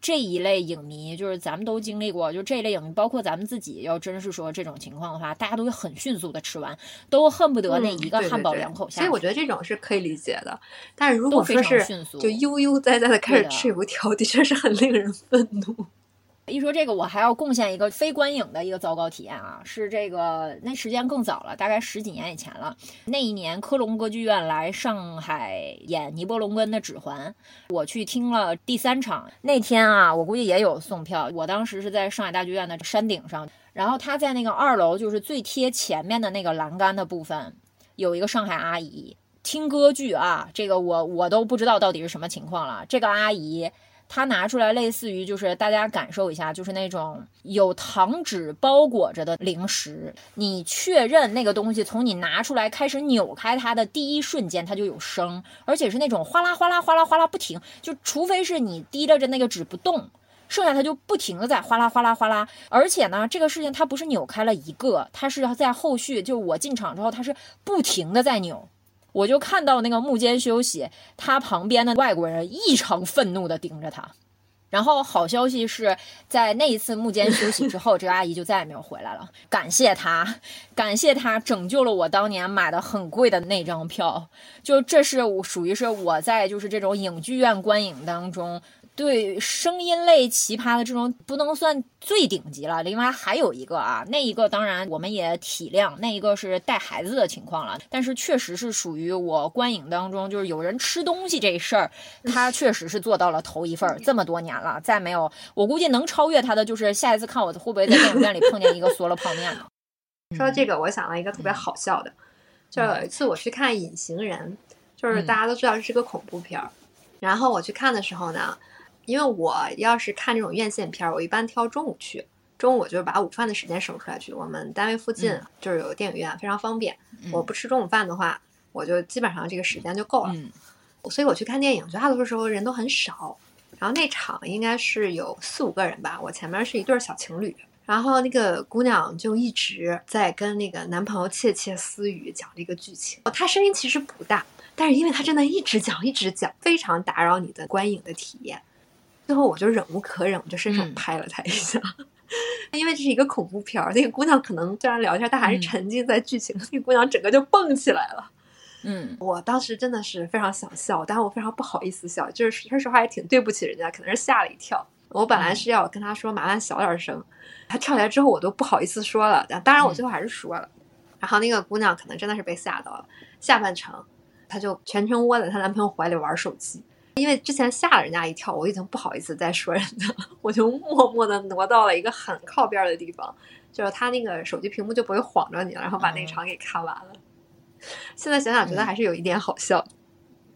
这一类影迷就是咱们都经历过，就这一类影迷，包括咱们自己，要真是说这种情况的话，大家都会很迅速的吃完，都恨不得那一个汉堡两口下。所以我觉得这种是可以理解的。但是如果说是就悠悠哉哉的开始吃油条，的确是很令人愤怒。一说这个，我还要贡献一个非观影的一个糟糕体验啊！是这个，那时间更早了，大概十几年以前了。那一年，科隆歌剧院来上海演尼伯龙根的《指环》，我去听了第三场。那天啊，我估计也有送票。我当时是在上海大剧院的山顶上，然后他在那个二楼，就是最贴前面的那个栏杆的部分，有一个上海阿姨听歌剧啊。这个我我都不知道到底是什么情况了。这个阿姨。他拿出来，类似于就是大家感受一下，就是那种有糖纸包裹着的零食。你确认那个东西从你拿出来开始扭开它的第一瞬间，它就有声，而且是那种哗啦哗啦哗啦哗啦不停。就除非是你提着着那个纸不动，剩下它就不停的在哗啦哗啦哗啦。而且呢，这个事情它不是扭开了一个，它是在后续，就我进场之后，它是不停的在扭。我就看到那个幕间休息，他旁边的外国人异常愤怒地盯着他。然后好消息是在那一次幕间休息之后，这个阿姨就再也没有回来了。感谢她，感谢她拯救了我当年买的很贵的那张票。就这是我属于是我在就是这种影剧院观影当中。对声音类奇葩的这种不能算最顶级了，另外还有一个啊，那一个当然我们也体谅，那一个是带孩子的情况了，但是确实是属于我观影当中就是有人吃东西这事儿，他确实是做到了头一份儿，这么多年了，再没有，我估计能超越他的就是下一次看我会不会在电影院里碰见一个嗦了泡面呢？说到这个，我想到一个特别好笑的，就有一次我去看《隐形人》，就是大家都知道这是个恐怖片儿，然后我去看的时候呢。因为我要是看这种院线片儿，我一般挑中午去。中午就是把午饭的时间省出来去。我们单位附近就是有电影院，非常方便。我不吃中午饭的话，我就基本上这个时间就够了。所以我去看电影，绝大多数时候人都很少。然后那场应该是有四五个人吧，我前面是一对小情侣，然后那个姑娘就一直在跟那个男朋友窃窃私语，讲这个剧情。她声音其实不大，但是因为她真的一直讲一直讲，非常打扰你的观影的体验。最后我就忍无可忍，我就伸手嗯拍了她一下。因为这是一个恐怖片儿，那个姑娘可能虽然聊天，但还是嗯沉浸在剧情。那个姑娘整个就蹦起来了。嗯我当时真的是非常想笑，但是我非常不好意思笑，就是说实话也挺对不起人家，可能是吓了一跳。我本来是要跟她说麻烦小点声，她跳起来之后我都不好意思说了，但当然我最后还是说了。然后那个姑娘可能真的是被吓到了，下半程她就全程窝在她男朋友怀里玩手机。因为之前吓了人家一跳，我已经不好意思再说人家了，我就默默的挪到了一个很靠边的地方，就是他那个手机屏幕就不会晃着你了，然后把那场给看完了。现在想想，觉得还是有一点好笑。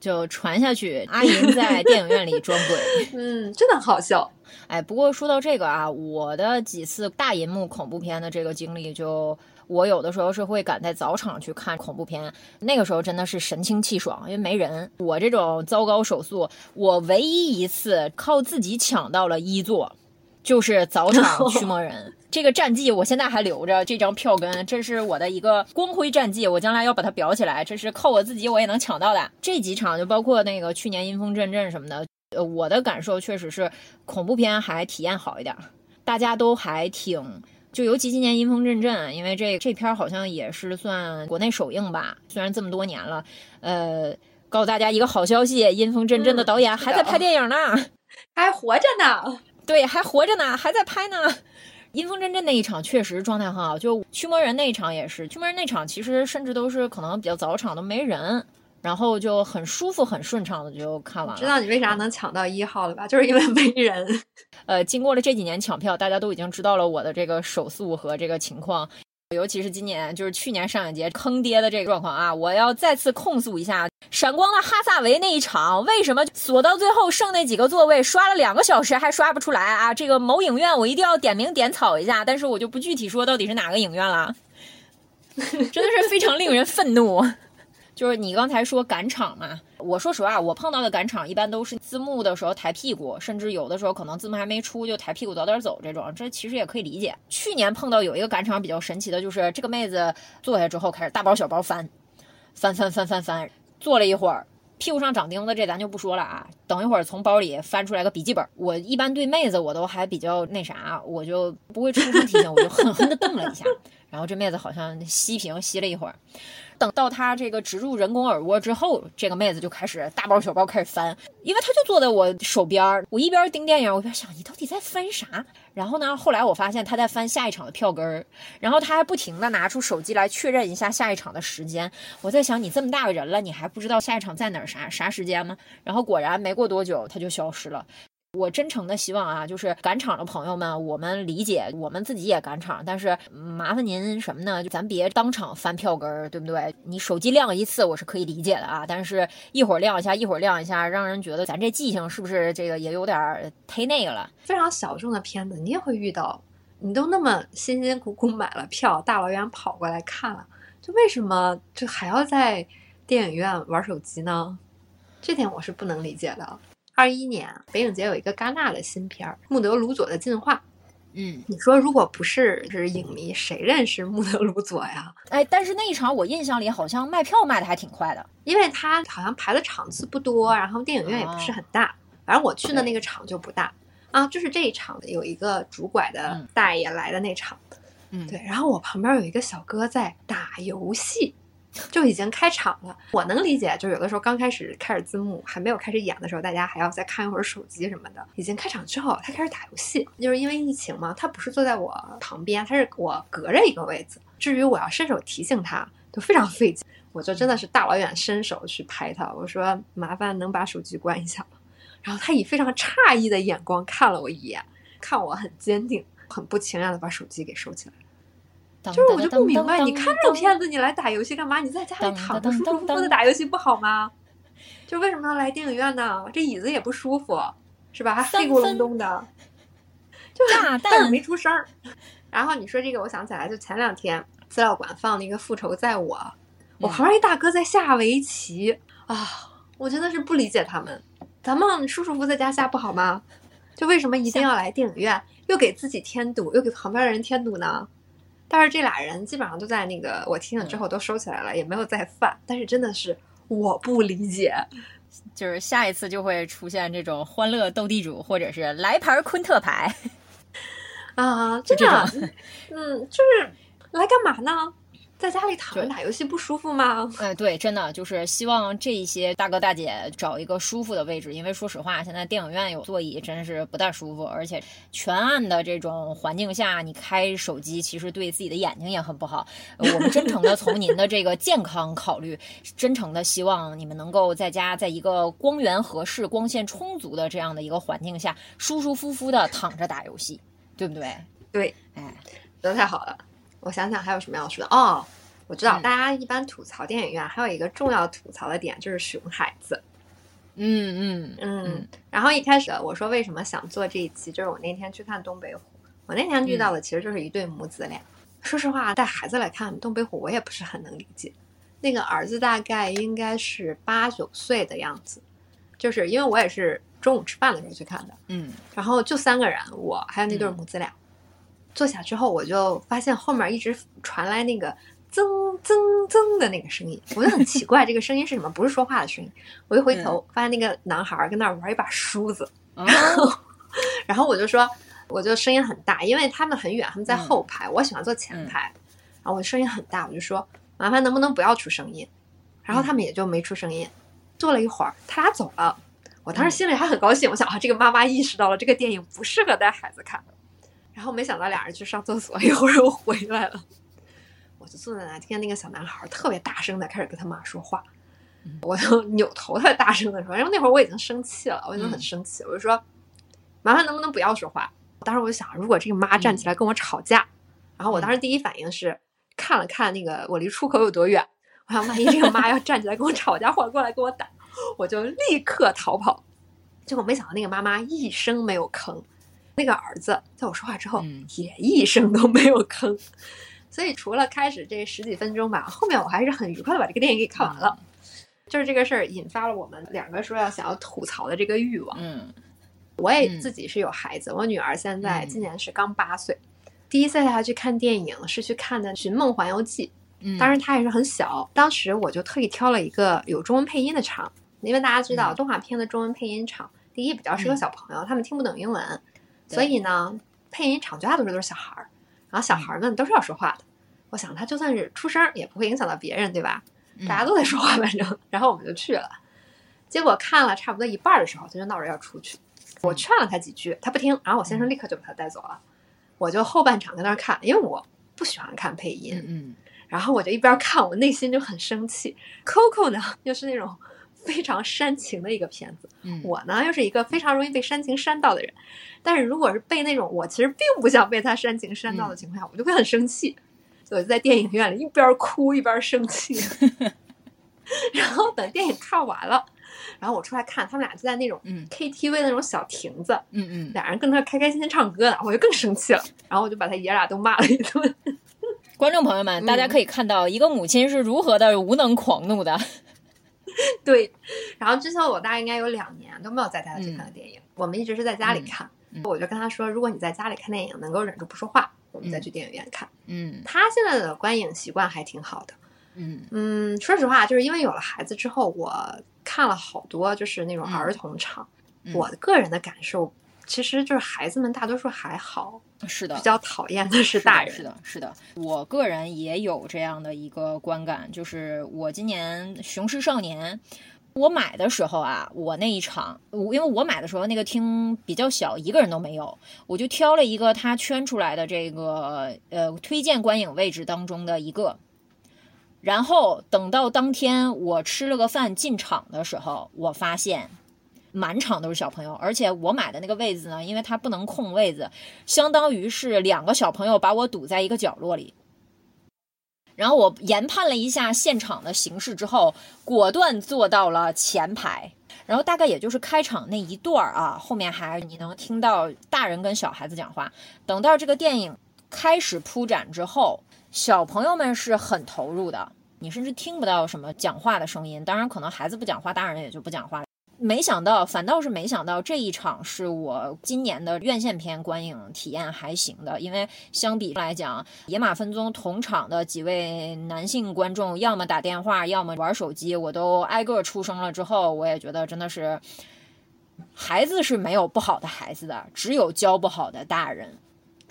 就传下去。阿银在电影院里装鬼。嗯，真的好笑。哎，不过说到这个啊，我的几次大银幕恐怖片的这个经历就。我有的时候是会赶在早场去看恐怖片，那个时候真的是神清气爽，因为没人。我这种糟糕手速，我唯一一次靠自己抢到了一座，就是早场 驱魔人。这个战绩我现在还留着，这张票根，这是我的一个光辉战绩，我将来要把它裱起来。这是靠我自己我也能抢到的。这几场就包括那个去年阴风阵阵什么的，呃，我的感受确实是恐怖片还体验好一点，大家都还挺。就尤其今年阴风阵阵，因为这这片儿好像也是算国内首映吧，虽然这么多年了，呃，告诉大家一个好消息，阴风阵阵的导演还在拍电影呢，还活着呢，对，还活着呢，还在拍呢。阴风阵阵那一场确实状态很好，就驱魔人那一场也是，驱魔人那场其实甚至都是可能比较早场都没人，然后就很舒服、很顺畅的就看完了。知道你为啥能抢到一号了吧？就是因为没人。呃，经过了这几年抢票，大家都已经知道了我的这个手速和这个情况，尤其是今年，就是去年上影节坑爹的这个状况啊，我要再次控诉一下闪光的哈萨维那一场，为什么锁到最后剩那几个座位，刷了两个小时还刷不出来啊？这个某影院我一定要点名点草一下，但是我就不具体说到底是哪个影院了，真的是非常令人愤怒。就是你刚才说赶场嘛，我说实话，我碰到的赶场一般都是字幕的时候抬屁股，甚至有的时候可能字幕还没出就抬屁股早点走这种，这其实也可以理解。去年碰到有一个赶场比较神奇的，就是这个妹子坐下之后开始大包小包翻，翻翻翻翻翻，坐了一会儿。屁股上长钉子，这咱就不说了啊。等一会儿从包里翻出来个笔记本，我一般对妹子我都还比较那啥，我就不会出声提醒，我就狠狠地瞪了一下。然后这妹子好像吸屏吸了一会儿，等到她这个植入人工耳蜗之后，这个妹子就开始大包小包开始翻，因为她就坐在我手边儿，我一边盯电影，我一边想你到底在翻啥？然后呢，后来我发现她在翻下一场的票根儿，然后她还不停的拿出手机来确认一下下一场的时间。我在想，你这么大个人了，你还不知道下一场在哪儿啥啥时间吗？然后果然没过多久，她就消失了。我真诚的希望啊，就是赶场的朋友们，我们理解，我们自己也赶场，但是麻烦您什么呢？就咱别当场翻票根儿，对不对？你手机亮一次我是可以理解的啊，但是一会儿亮一下，一会儿亮一下，让人觉得咱这记性是不是这个也有点儿忒那个了？非常小众的片子，你也会遇到。你都那么辛辛苦苦买了票，大老远跑过来看了，就为什么就还要在电影院玩手机呢？这点我是不能理解的。二一年北影节有一个戛纳的新片儿《穆德鲁佐的进化》，嗯，你说如果不是是影迷，谁认识穆德鲁佐呀？哎，但是那一场我印象里好像卖票卖的还挺快的。因为他好像排的场次不多，然后电影院也不是很大，反正我去的那个场就不大啊，就是这一场有一个拄拐的嗯大爷来的那场，嗯，对，然后我旁边有一个小哥在打游戏，就已经开场了。我能理解，就有的时候刚开始开始字幕还没有开始演的时候，大家还要再看一会儿手机什么的。已经开场之后，他开始打游戏，就是因为疫情嘛，他不是坐在我旁边，他是我隔着一个位子。至于我要伸手提醒他，就非常费劲。我就真的是大老远伸手去拍他，我说麻烦能把手机关一下吗？然后他以非常诧异的眼光看了我一眼，看我很坚定，很不情愿的把手机给收起来。当就是我就不明白，你看这种片子，你来打游戏干嘛？你在家里躺着舒舒服服的打游戏不好吗？就为什么要来电影院呢？这椅子也不舒服，是吧？还黑咕隆咚的，就是炸 但是弹没出声儿。然后你说这个，我想起来，就前两天资料馆放那个《复仇在我》，我旁边一大哥在下围棋啊，我真的是不理解他们。咱们舒舒服服在家下不好吗？就为什么一定要来电影院，又给自己添堵，又给旁边的人添堵呢？但是这俩人基本上都在那个我听了之后都收起来了，也没有再犯。但是真的是我不理解，就是下一次就会出现这种欢乐斗地主，或者是来盘昆特牌啊，真的，嗯，就是来干嘛呢？在家里躺着打游戏不舒服吗？哎，对，真的就是希望这一些大哥大姐找一个舒服的位置，因为说实话，现在电影院有座椅真是不大舒服，而且全暗的这种环境下，你开手机其实对自己的眼睛也很不好。我们真诚的从您的这个健康考虑，真诚的希望你们能够在家，在一个光源合适、光线充足的这样的一个环境下，舒舒服服的躺着打游戏，对不对？对，哎，说的太好了。我想想还有什么要说的哦，我知道大家一般吐槽电影院还有一个重要吐槽的点就是熊孩子，嗯嗯嗯。然后一开始我说为什么想做这一期，就是我那天去看《东北虎》，我那天遇到的其实就是一对母子俩。说实话，带孩子来看《东北虎》，我也不是很能理解。那个儿子大概应该是八九岁的样子，就是因为我也是中午吃饭的时候去看的，嗯。然后就三个人，我还有那对母子俩。坐下之后，我就发现后面一直传来那个增增增的那个声音，我就很奇怪，这个声音是什么？不是说话的声音。我一回头，发现那个男孩跟那儿玩一把梳子，然后我就说，我就声音很大，因为他们很远，他们在后排，我喜欢坐前排，然后我声音很大，我就说，麻烦能不能不要出声音？然后他们也就没出声音。坐了一会儿，他俩走了，我当时心里还很高兴，我想啊，这个妈妈意识到了这个电影不适合带孩子看。然后没想到俩人去上厕所，一会儿又回来了。我就坐在那，听见那个小男孩特别大声的开始跟他妈说话。我就 扭头特别大声的说，因为那会儿我已经生气了，我已经很生气，我就说：“麻烦能不能不要说话？”当时我就想，如果这个妈站起来跟我吵架，然后我当时第一反应是看了看那个我离出口有多远，我想万一这个妈要站起来跟我吵架，或者过来跟我打，我就立刻逃跑。结果没想到那个妈妈一声没有吭。那个儿子在我说话之后也一声都没有吭，所以除了开始这十几分钟吧，后面我还是很愉快的把这个电影给看完了。就是这个事儿引发了我们两个说要想要吐槽的这个欲望。嗯，我也自己是有孩子，我女儿现在今年是刚八岁，第一次带她去看电影是去看的《寻梦环游记》，嗯，当然她也是很小，当时我就特意挑了一个有中文配音的场，因为大家知道动画片的中文配音场，第一比较适合小朋友，他们听不懂英文。所以呢，配音场绝大多数都是小孩儿，然后小孩儿们都是要说话的。我想他就算是出声，也不会影响到别人，对吧？大家都在说话，反正。然后我们就去了，结果看了差不多一半的时候，他就闹着要出去。我劝了他几句，他不听，然后我先生立刻就把他带走了。我就后半场在那儿看，因为我不喜欢看配音。嗯。然后我就一边看，我内心就很生气。Coco 呢，又是那种。非常煽情的一个片子，我呢又是一个非常容易被煽情煽到的人，但是如果是被那种我其实并不想被他煽情煽到的情况下，我就会很生气，我就在电影院里一边哭一边生气，然后等电影看完了，然后我出来看，他们俩就在那种 KTV 那种小亭子，嗯嗯，俩人跟那开开心心唱歌呢，我就更生气了，然后我就把他爷俩都骂了一顿。观众朋友们，大家可以看到一个母亲是如何的无能狂怒的。对，然后之前我大概应该有两年都没有再带他去看过电影，我们一直是在家里看。我就跟他说，如果你在家里看电影能够忍住不说话，我们再去电影院看。嗯，他现在的观影习惯还挺好的。嗯嗯，说实话，就是因为有了孩子之后，我看了好多就是那种儿童场，我个人的感受。其实就是孩子们大多数还好，是的，比较讨厌的是大人。是的，是的，我个人也有这样的一个观感，就是我今年《雄狮少年》，我买的时候啊，我那一场，因为我买的时候那个厅比较小，一个人都没有，我就挑了一个他圈出来的这个呃推荐观影位置当中的一个，然后等到当天我吃了个饭进场的时候，我发现。满场都是小朋友，而且我买的那个位子呢，因为它不能空位子，相当于是两个小朋友把我堵在一个角落里。然后我研判了一下现场的形势之后，果断坐到了前排。然后大概也就是开场那一段儿啊，后面还你能听到大人跟小孩子讲话。等到这个电影开始铺展之后，小朋友们是很投入的，你甚至听不到什么讲话的声音。当然，可能孩子不讲话，大人也就不讲话了。没想到，反倒是没想到这一场是我今年的院线片观影体验还行的，因为相比来讲，《野马分鬃》同场的几位男性观众，要么打电话，要么玩手机，我都挨个出声了之后，我也觉得真的是，孩子是没有不好的孩子的，只有教不好的大人。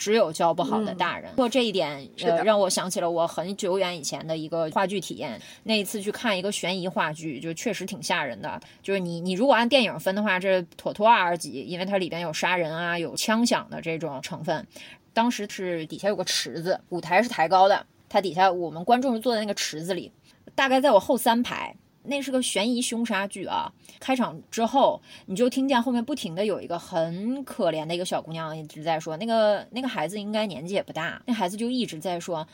只有教不好的大人，过这一点，呃，让我想起了我很久远以前的一个话剧体验。那一次去看一个悬疑话剧，就确实挺吓人的。就是你，你如果按电影分的话，这妥妥 R 级，因为它里边有杀人啊，有枪响的这种成分。当时是底下有个池子，舞台是抬高的，它底下我们观众是坐在那个池子里，大概在我后三排。那是个悬疑凶杀剧啊！开场之后，你就听见后面不停的有一个很可怜的一个小姑娘一直在说，那个那个孩子应该年纪也不大，那孩子就一直在说，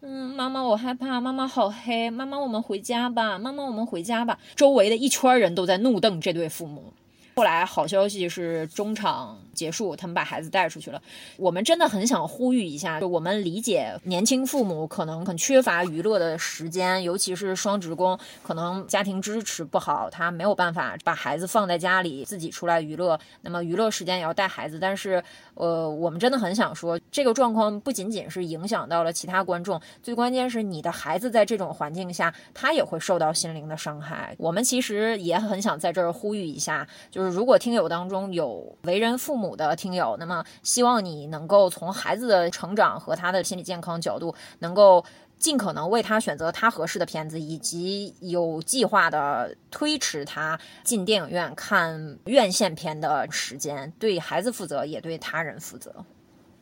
嗯，妈妈我害怕，妈妈好黑，妈妈我们回家吧，妈妈我们回家吧。周围的一圈人都在怒瞪这对父母。后来好消息是中场结束，他们把孩子带出去了。我们真的很想呼吁一下，就我们理解年轻父母可能很缺乏娱乐的时间，尤其是双职工，可能家庭支持不好，他没有办法把孩子放在家里自己出来娱乐。那么娱乐时间也要带孩子，但是呃，我们真的很想说，这个状况不仅仅是影响到了其他观众，最关键是你的孩子在这种环境下，他也会受到心灵的伤害。我们其实也很想在这儿呼吁一下，就是。如果听友当中有为人父母的听友，那么希望你能够从孩子的成长和他的心理健康角度，能够尽可能为他选择他合适的片子，以及有计划的推迟他进电影院看院线片的时间，对孩子负责，也对他人负责。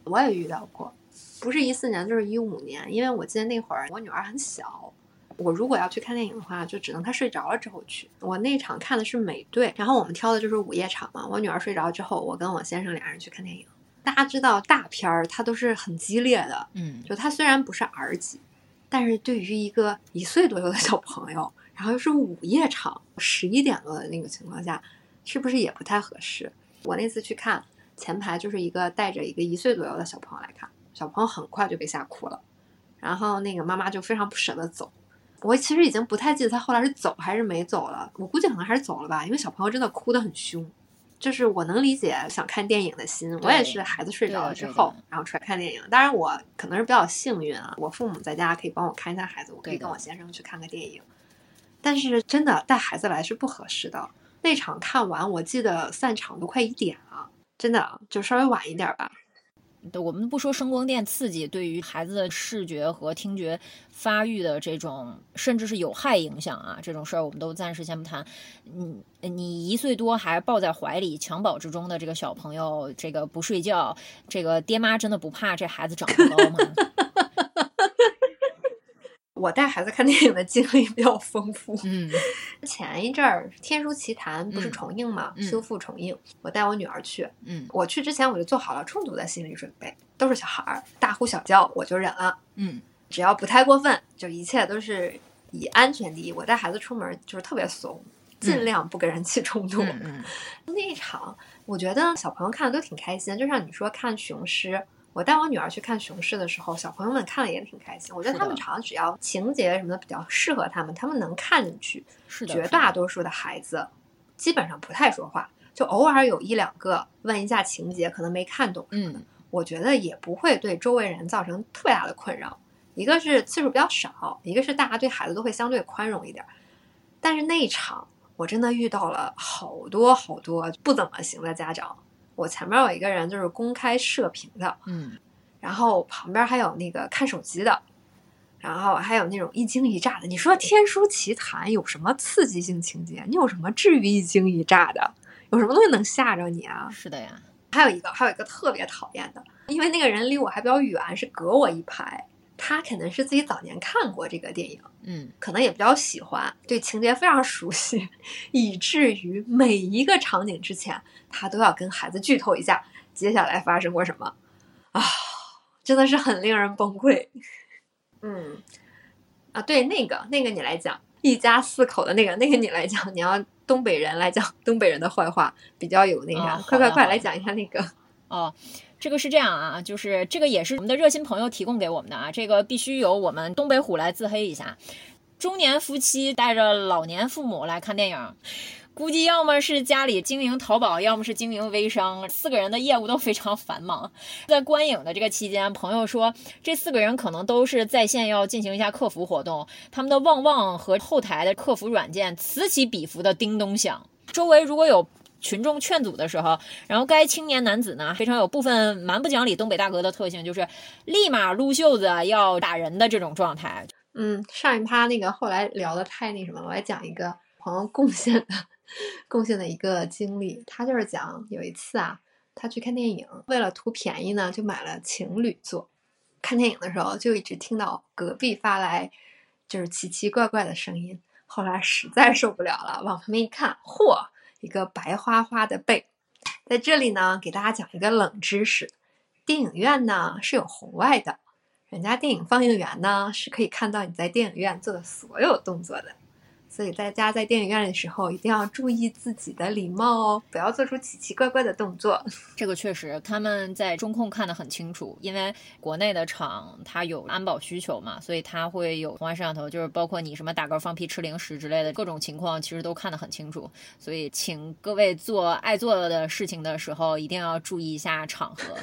我也遇到过，不是一四年就是一五年，因为我记得那会儿我女儿很小。我如果要去看电影的话，就只能他睡着了之后去。我那场看的是美队，然后我们挑的就是午夜场嘛。我女儿睡着之后，我跟我先生俩人去看电影。大家知道大片儿它都是很激烈的，嗯，就它虽然不是 R 级，但是对于一个一岁左右的小朋友，然后又是午夜场，十一点多的那个情况下，是不是也不太合适？我那次去看前排就是一个带着一个一岁左右的小朋友来看，小朋友很快就被吓哭了，然后那个妈妈就非常不舍得走。我其实已经不太记得他后来是走还是没走了，我估计可能还是走了吧，因为小朋友真的哭得很凶。就是我能理解想看电影的心，我也是孩子睡着了之后，然后出来看电影。当然我可能是比较幸运啊，我父母在家可以帮我看一下孩子，我可以跟我先生去看个电影。但是真的带孩子来是不合适的。那场看完，我记得散场都快一点了，真的就稍微晚一点吧。我们不说声光电刺激对于孩子的视觉和听觉发育的这种，甚至是有害影响啊，这种事儿我们都暂时先不谈。嗯，你一岁多还抱在怀里襁褓之中的这个小朋友，这个不睡觉，这个爹妈真的不怕这孩子长不高吗？我带孩子看电影的经历比较丰富。嗯，前一阵儿《天书奇谭》不是重映嘛，修复重映，我带我女儿去。嗯，我去之前我就做好了充足的心理准备，都是小孩儿，大呼小叫我就忍了。嗯，只要不太过分，就一切都是以安全第一。我带孩子出门就是特别怂，尽量不跟人起冲突。嗯，那一场我觉得小朋友看的都挺开心，就像你说看雄狮。我带我女儿去看《熊市》的时候，小朋友们看了也挺开心。我觉得他们场只要情节什么的比较适合他们，他们能看进去。是的，绝大多数的孩子基本上不太说话，就偶尔有一两个问一下情节，可能没看懂。嗯，我觉得也不会对周围人造成特别大的困扰。一个是次数比较少，一个是大家对孩子都会相对宽容一点。但是那一场我真的遇到了好多好多不怎么行的家长。我前面有一个人就是公开射频的，嗯，然后旁边还有那个看手机的，然后还有那种一惊一乍的。你说《天书奇谈》有什么刺激性情节？你有什么至于一惊一乍的？有什么东西能吓着你啊？是的呀。还有一个，还有一个特别讨厌的，因为那个人离我还比较远，是隔我一排。他可能是自己早年看过这个电影，嗯，可能也比较喜欢，对情节非常熟悉，以至于每一个场景之前，他都要跟孩子剧透一下接下来发生过什么，啊，真的是很令人崩溃。嗯，啊，对，那个那个你来讲，一家四口的那个那个你来讲，你要东北人来讲东北人的坏话，比较有那啥，快快快来讲一下那个，哦。这个是这样啊，就是这个也是我们的热心朋友提供给我们的啊，这个必须由我们东北虎来自黑一下。中年夫妻带着老年父母来看电影，估计要么是家里经营淘宝，要么是经营微商，四个人的业务都非常繁忙。在观影的这个期间，朋友说这四个人可能都是在线要进行一下客服活动，他们的旺旺和后台的客服软件此起彼伏的叮咚响。周围如果有群众劝阻的时候，然后该青年男子呢，非常有部分蛮不讲理东北大哥的特性，就是立马撸袖子要打人的这种状态。嗯，上一趴那个后来聊的太那什么，我来讲一个朋友贡献的贡献的一个经历。他就是讲有一次啊，他去看电影，为了图便宜呢，就买了情侣座。看电影的时候就一直听到隔壁发来就是奇奇怪怪的声音。后来实在受不了了，往旁边一看，嚯，一个白花花的背。在这里呢，给大家讲一个冷知识：电影院呢是有红外的。人家电影放映员呢是可以看到你在电影院做的所有动作的，所以大家在电影院的时候一定要注意自己的礼貌哦，不要做出奇奇怪怪的动作。这个确实，他们在中控看得很清楚，因为国内的厂它有安保需求嘛，所以它会有红外摄像头，就是包括你什么打嗝、放屁、吃零食之类的各种情况，其实都看得很清楚。所以，请各位做爱做的事情的时候，一定要注意一下场合。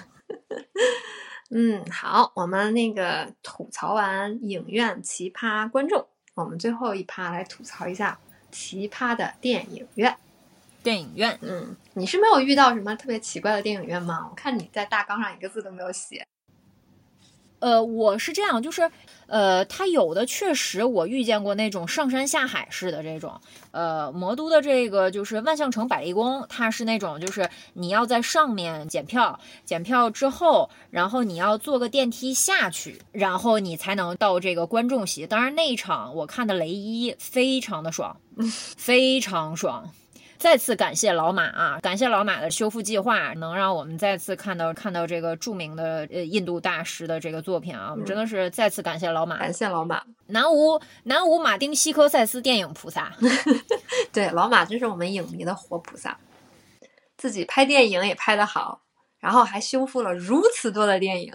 嗯，好，我们那个吐槽完影院奇葩观众，我们最后一趴来吐槽一下奇葩的电影院。电影院，嗯，你是没有遇到什么特别奇怪的电影院吗？我看你在大纲上一个字都没有写。呃，我是这样，就是，呃，它有的确实我遇见过那种上山下海式的这种，呃，魔都的这个就是万象城百丽宫，它是那种就是你要在上面检票，检票之后，然后你要坐个电梯下去，然后你才能到这个观众席。当然那一场我看的雷伊非常的爽，非常爽。再次感谢老马啊！感谢老马的修复计划，能让我们再次看到看到这个著名的呃印度大师的这个作品啊！我们真的是再次感谢老马，感谢老马，南无南无马丁西科塞斯电影菩萨。对，老马真是我们影迷的活菩萨，自己拍电影也拍得好，然后还修复了如此多的电影。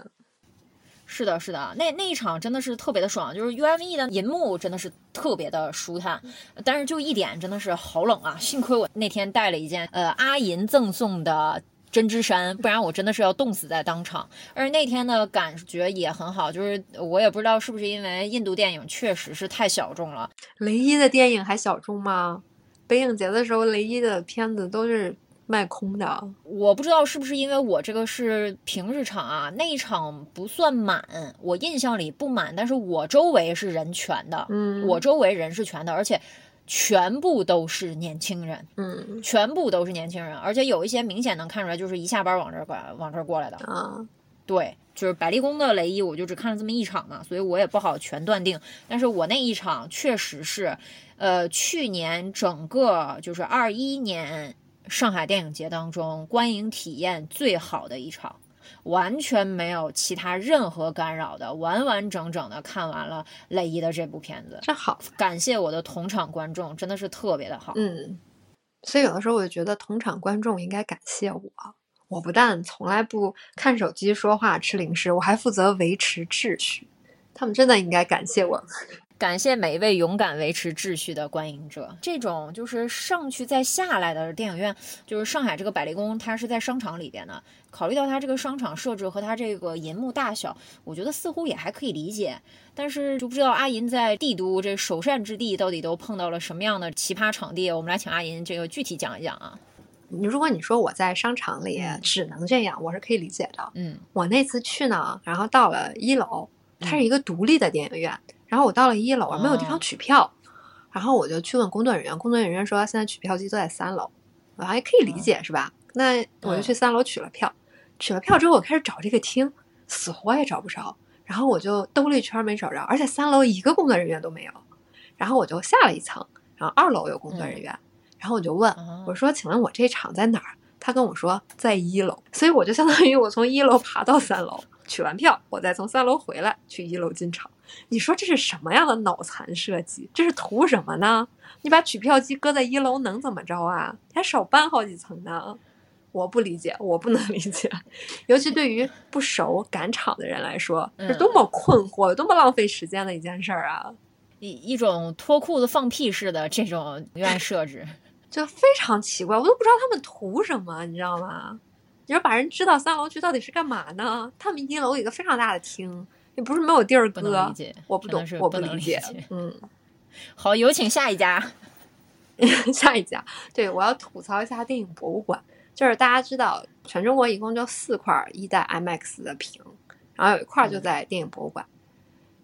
是的，是的，那那一场真的是特别的爽，就是 UME 的银幕真的是特别的舒坦，但是就一点真的是好冷啊！幸亏我那天带了一件呃阿银赠送的针织衫，不然我真的是要冻死在当场。而那天的感觉也很好，就是我也不知道是不是因为印度电影确实是太小众了。雷伊的电影还小众吗？北影节的时候，雷伊的片子都是。卖空的，我不知道是不是因为我这个是平日场啊，那一场不算满，我印象里不满，但是我周围是人全的，嗯，我周围人是全的，而且全部都是年轻人，嗯，全部都是年轻人，而且有一些明显能看出来就是一下班往这儿过往这儿过来的啊，对，就是百丽宫的雷伊，我就只看了这么一场嘛，所以我也不好全断定，但是我那一场确实是，呃，去年整个就是二一年。上海电影节当中，观影体验最好的一场，完全没有其他任何干扰的，完完整整的看完了雷伊的这部片子，真好！感谢我的同场观众，真的是特别的好。嗯，所以有的时候我就觉得同场观众应该感谢我，我不但从来不看手机、说话、吃零食，我还负责维持秩序，他们真的应该感谢我。感谢每一位勇敢维持秩序的观影者。这种就是上去再下来的电影院，就是上海这个百丽宫，它是在商场里边的。考虑到它这个商场设置和它这个银幕大小，我觉得似乎也还可以理解。但是就不知道阿银在帝都这首善之地到底都碰到了什么样的奇葩场地。我们来请阿银这个具体讲一讲啊。你如果你说我在商场里只能这样，我是可以理解的。嗯，我那次去呢，然后到了一楼，它是一个独立的电影院。然后我到了一楼，没有地方取票，然后我就去问工作人员，工作人员说现在取票机都在三楼，我还可以理解是吧？那我就去三楼取了票，取了票之后我开始找这个厅，死活也找不着，然后我就兜了一圈没找着，而且三楼一个工作人员都没有，然后我就下了一层，然后二楼有工作人员，然后我就问我说，请问我这场在哪儿？他跟我说在一楼，所以我就相当于我从一楼爬到三楼。取完票，我再从三楼回来去一楼进场。你说这是什么样的脑残设计？这是图什么呢？你把取票机搁在一楼能怎么着啊？还少搬好几层呢？我不理解，我不能 理解。尤其对于不熟赶场的人来说，是多么困惑、多么浪费时间的一件事儿啊！一一种脱裤子放屁似的这种院设置。就非常奇怪，我都不知道他们图什么，你知道吗？你说把人支到三楼去到底是干嘛呢？他们一楼有一个非常大的厅，也不是没有地儿搁理解，我不懂我不能理解。嗯，好，有请下一家。下一家，对我要吐槽一下电影博物馆，就是大家知道，全中国一共就四块一代 IMAX 的屏，然后有一块就在电影博物馆。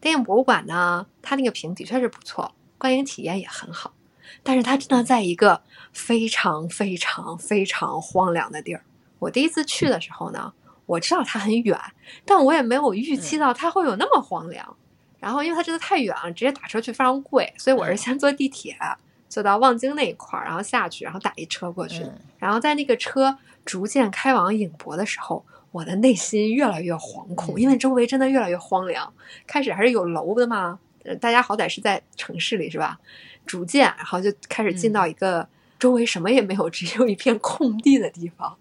电影博物馆呢，它那个屏的确是不错，观影体验也很好，但是它真的在一个非常非常非常荒凉的地儿。我第一次去的时候呢，我知道它很远，但我也没有预期到它会有那么荒凉。然后因为它真的太远了，直接打车去非常贵，所以我是先坐地铁。坐到望京那一块儿，然后下去，然后打一车过去，嗯然后在那个车逐渐开往影博的时候，我的内心越来越惶恐，嗯因为周围真的越来越荒凉。开始还是有楼的嘛，呃大家好歹是在城市里是吧？逐渐，然后就开始进到一个周围什么也没有，只有一片空地的地方，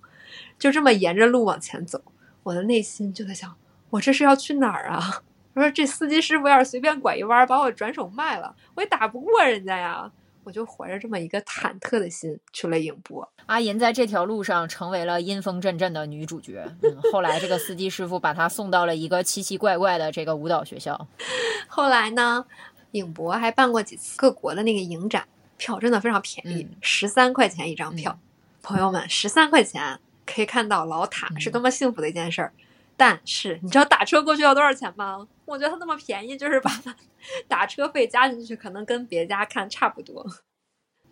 就这么沿着路往前走，我的内心就在想，我这是要去哪儿啊？我说这司机师傅要是随便拐一弯把我转手卖了，我也打不过人家呀。我就怀着这么一个忐忑的心去了影博。阿银在这条路上成为了阴风阵阵的女主角。嗯，后来这个司机师傅把她送到了一个奇奇怪怪的这个舞蹈学校。后来呢，影博还办过几次各国的那个影展，票真的非常便宜嗯，十三、块钱一张票。朋友们，十三块钱可以看到老塔，嗯是多么幸福的一件事儿。但是你知道打车过去要多少钱吗？我觉得它那么便宜，就是把它 打车费加进去，可能跟别家看差不多。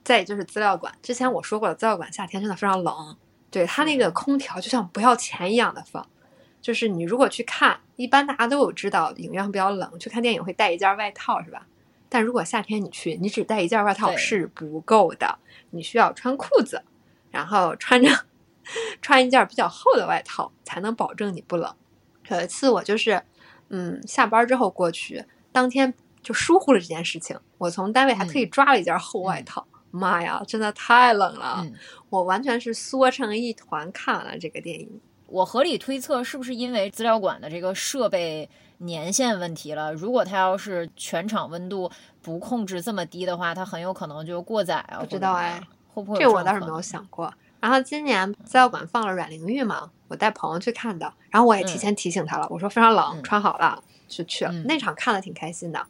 再也就是资料馆，之前我说过了，资料馆夏天真的非常冷，对它那个空调就像不要钱一样的放。就是你如果去看，一般大家都有知道影院比较冷，去看电影会带一件外套是吧？但如果夏天你去，你只带一件外套是不够的，你需要穿裤子，然后穿着穿一件比较厚的外套，才能保证你不冷。有一次我就是，嗯，下班之后过去，当天就疏忽了这件事情，我从单位还特意抓了一件厚外套。妈呀，真的太冷了！嗯我完全是缩成一团看完了这个电影。我合理推测，是不是因为资料馆的这个设备年限问题了？如果它要是全场温度不控制这么低的话，它很有可能就过载啊。不知道哎，会不会这我倒是没有想过。然后今年资料馆放了阮玲玉嘛，我带朋友去看的，然后我也提前提醒他了，我说非常冷，嗯穿好了就去那场看的挺开心的，哦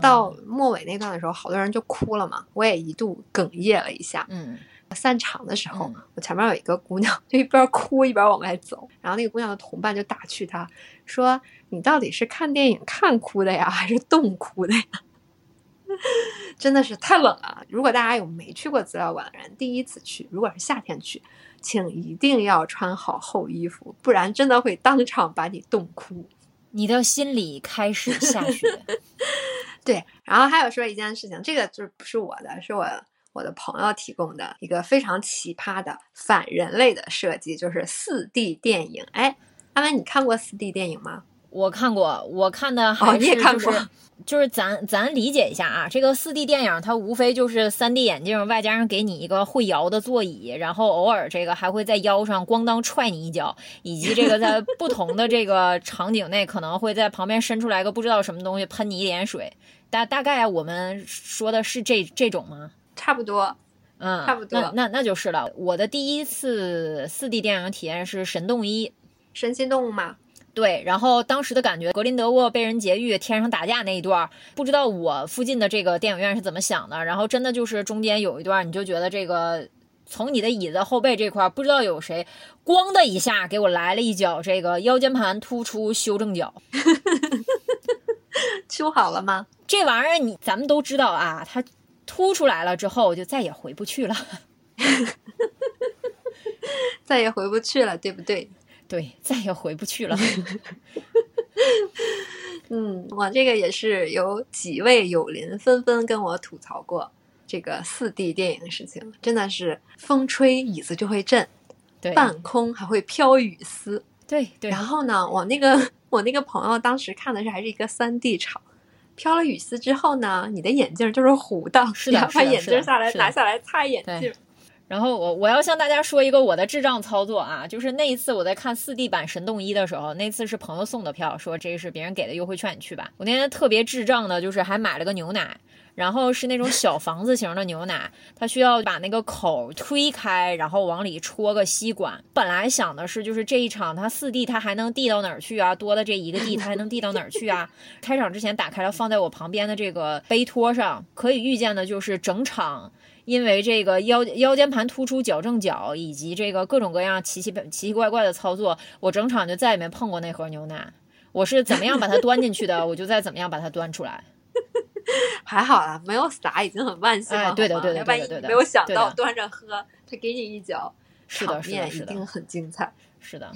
到末尾那段的时候，好多人就哭了嘛，我也一度哽咽了一下。嗯散场的时候，嗯我前面有一个姑娘，就一边哭一边往外走，然后那个姑娘的同伴就打趣她说：“你到底是看电影看哭的呀，还是冻哭的呀？” 真的是太冷了。如果大家有没去过资料馆的人，第一次去，如果是夏天去，请一定要穿好厚衣服，不然真的会当场把你冻哭。你的心里开始下雪。对，然后还有说一件事情，这个就是不是我的，是我我的朋友提供的一个非常奇葩的反人类的设计，就是四 D 电影。哎，阿文，你看过四 D 电影吗？我看过，我看的还哦你也是就是、看过就是咱咱理解一下啊，这个四 D 电影它无非就是三 D 眼镜，外加上给你一个会摇的座椅，然后偶尔这个还会在腰上咣当踹你一脚，以及这个在 不同的这个场景内可能会在旁边伸出来个不知道什么东西喷你一脸水。大大概我们说的是这这种吗？差不多。嗯，差不多那那那就是了。我的第一次四 D 电影体验是《神动一》。神奇动物嘛，对，然后当时的感觉，格林德沃被人劫狱，天上打架那一段儿，不知道我附近的这个电影院是怎么想的。然后真的就是中间有一段，你就觉得这个从你的椅子后背这块儿，不知道有谁，咣的一下给我来了一脚这个腰间盘突出修正脚。修好了吗？这玩意儿你咱们都知道啊，它凸出来了之后就再也回不去了。再也回不去了，对不对？对，再也回不去了。嗯，我这个也是有几位友邻纷纷跟我吐槽过这个四 D 电影的事情，真的是风吹椅子就会震，对，半空还会飘雨丝。对对，然后呢，我那个我那个朋友当时看的是还是一个三 D 场，飘了雨丝之后呢，你的眼镜就是糊的，是的把眼镜下来拿下来擦眼对镜。然后我我要向大家说一个我的智障操作啊，就是那一次我在看四 D 版《神动一》的时候，那次是朋友送的票，说这是别人给的优惠券，你去吧。我那天特别智障的，就是还买了个牛奶，然后是那种小房子型的牛奶，它需要把那个口推开，然后往里戳个吸管。本来想的是，就是这一场它四 D 它还能递到哪儿去啊？多的这一个 D 它还能递到哪儿去啊？开场之前打开了，放在我旁边的这个杯托上，可以预见的就是整场。因为这个腰腰间盘突出矫正脚，以及这个各种各样奇奇奇奇怪怪的操作，我整场就再也没碰过那盒牛奶。我是怎么样把它端进去的，我就再怎么样把它端出来。还好啦，没有洒已经很万幸了。对的，对的，对的，对的。没有想到端着喝，他给你一脚，场面一定很精彩。是的，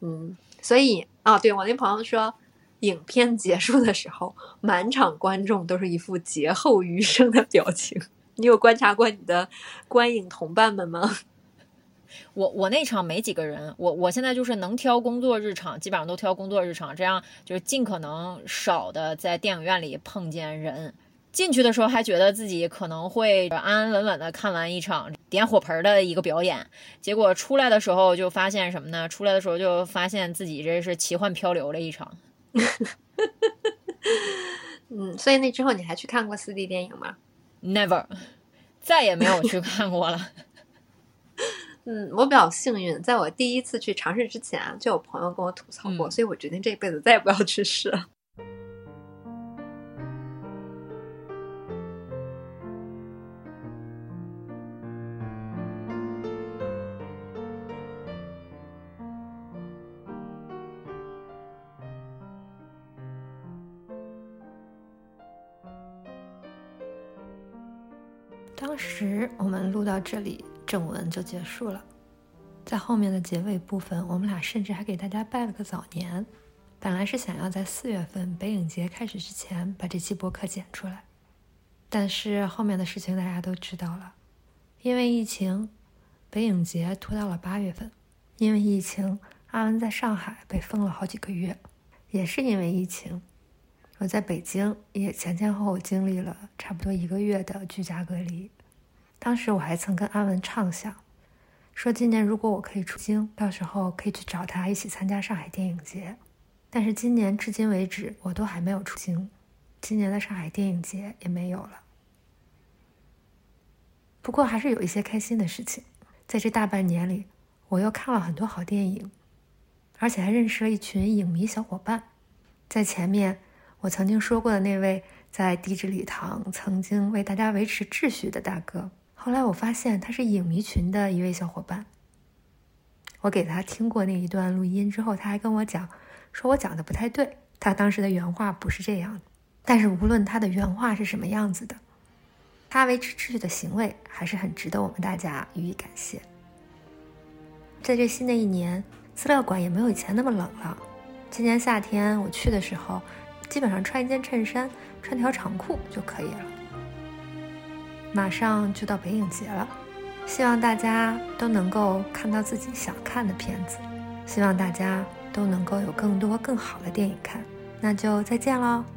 嗯，所以啊，对我那朋友说，影片结束的时候，满场观众都是一副劫后余生的表情。你有观察过你的观影同伴们吗？我我那场没几个人，我我现在就是能挑工作日场，基本上都挑工作日场，这样就是尽可能少的在电影院里碰见人。进去的时候还觉得自己可能会安安稳稳的看完一场点火盆的一个表演，结果出来的时候就发现什么呢？出来的时候就发现自己这是奇幻漂流了一场。嗯，所以那之后你还去看过四 D 电影吗？Never，再也没有去看过了。嗯，我比较幸运，在我第一次去尝试之前，就有朋友跟我吐槽过，所以我决定这一辈子再也不要去试了。时我们录到这里，正文就结束了。在后面的结尾部分，我们俩甚至还给大家拜了个早年。本来是想要在四月份北影节开始之前把这期播客剪出来，但是后面的事情大家都知道了。因为疫情，北影节拖到了八月份。因为疫情，阿文在上海被封了好几个月。也是因为疫情。我在北京也前前后后经历了差不多一个月的居家隔离。当时我还曾跟阿文畅想，说今年如果我可以出京，到时候可以去找他一起参加上海电影节。但是今年至今为止，我都还没有出京，今年的上海电影节也没有了。不过还是有一些开心的事情，在这大半年里，我又看了很多好电影，而且还认识了一群影迷小伙伴。在前面。我曾经说过的那位在地质礼堂曾经为大家维持秩序的大哥，后来我发现他是影迷群的一位小伙伴。我给他听过那一段录音之后，他还跟我讲，说我讲的不太对，他当时的原话不是这样。但是无论他的原话是什么样子的，他维持秩序的行为还是很值得我们大家予以感谢。在这新的一年，资料馆也没有以前那么冷了。今年夏天我去的时候。基本上穿一件衬衫，穿条长裤就可以了。马上就到北影节了，希望大家都能够看到自己想看的片子，希望大家都能够有更多更好的电影看。那就再见喽。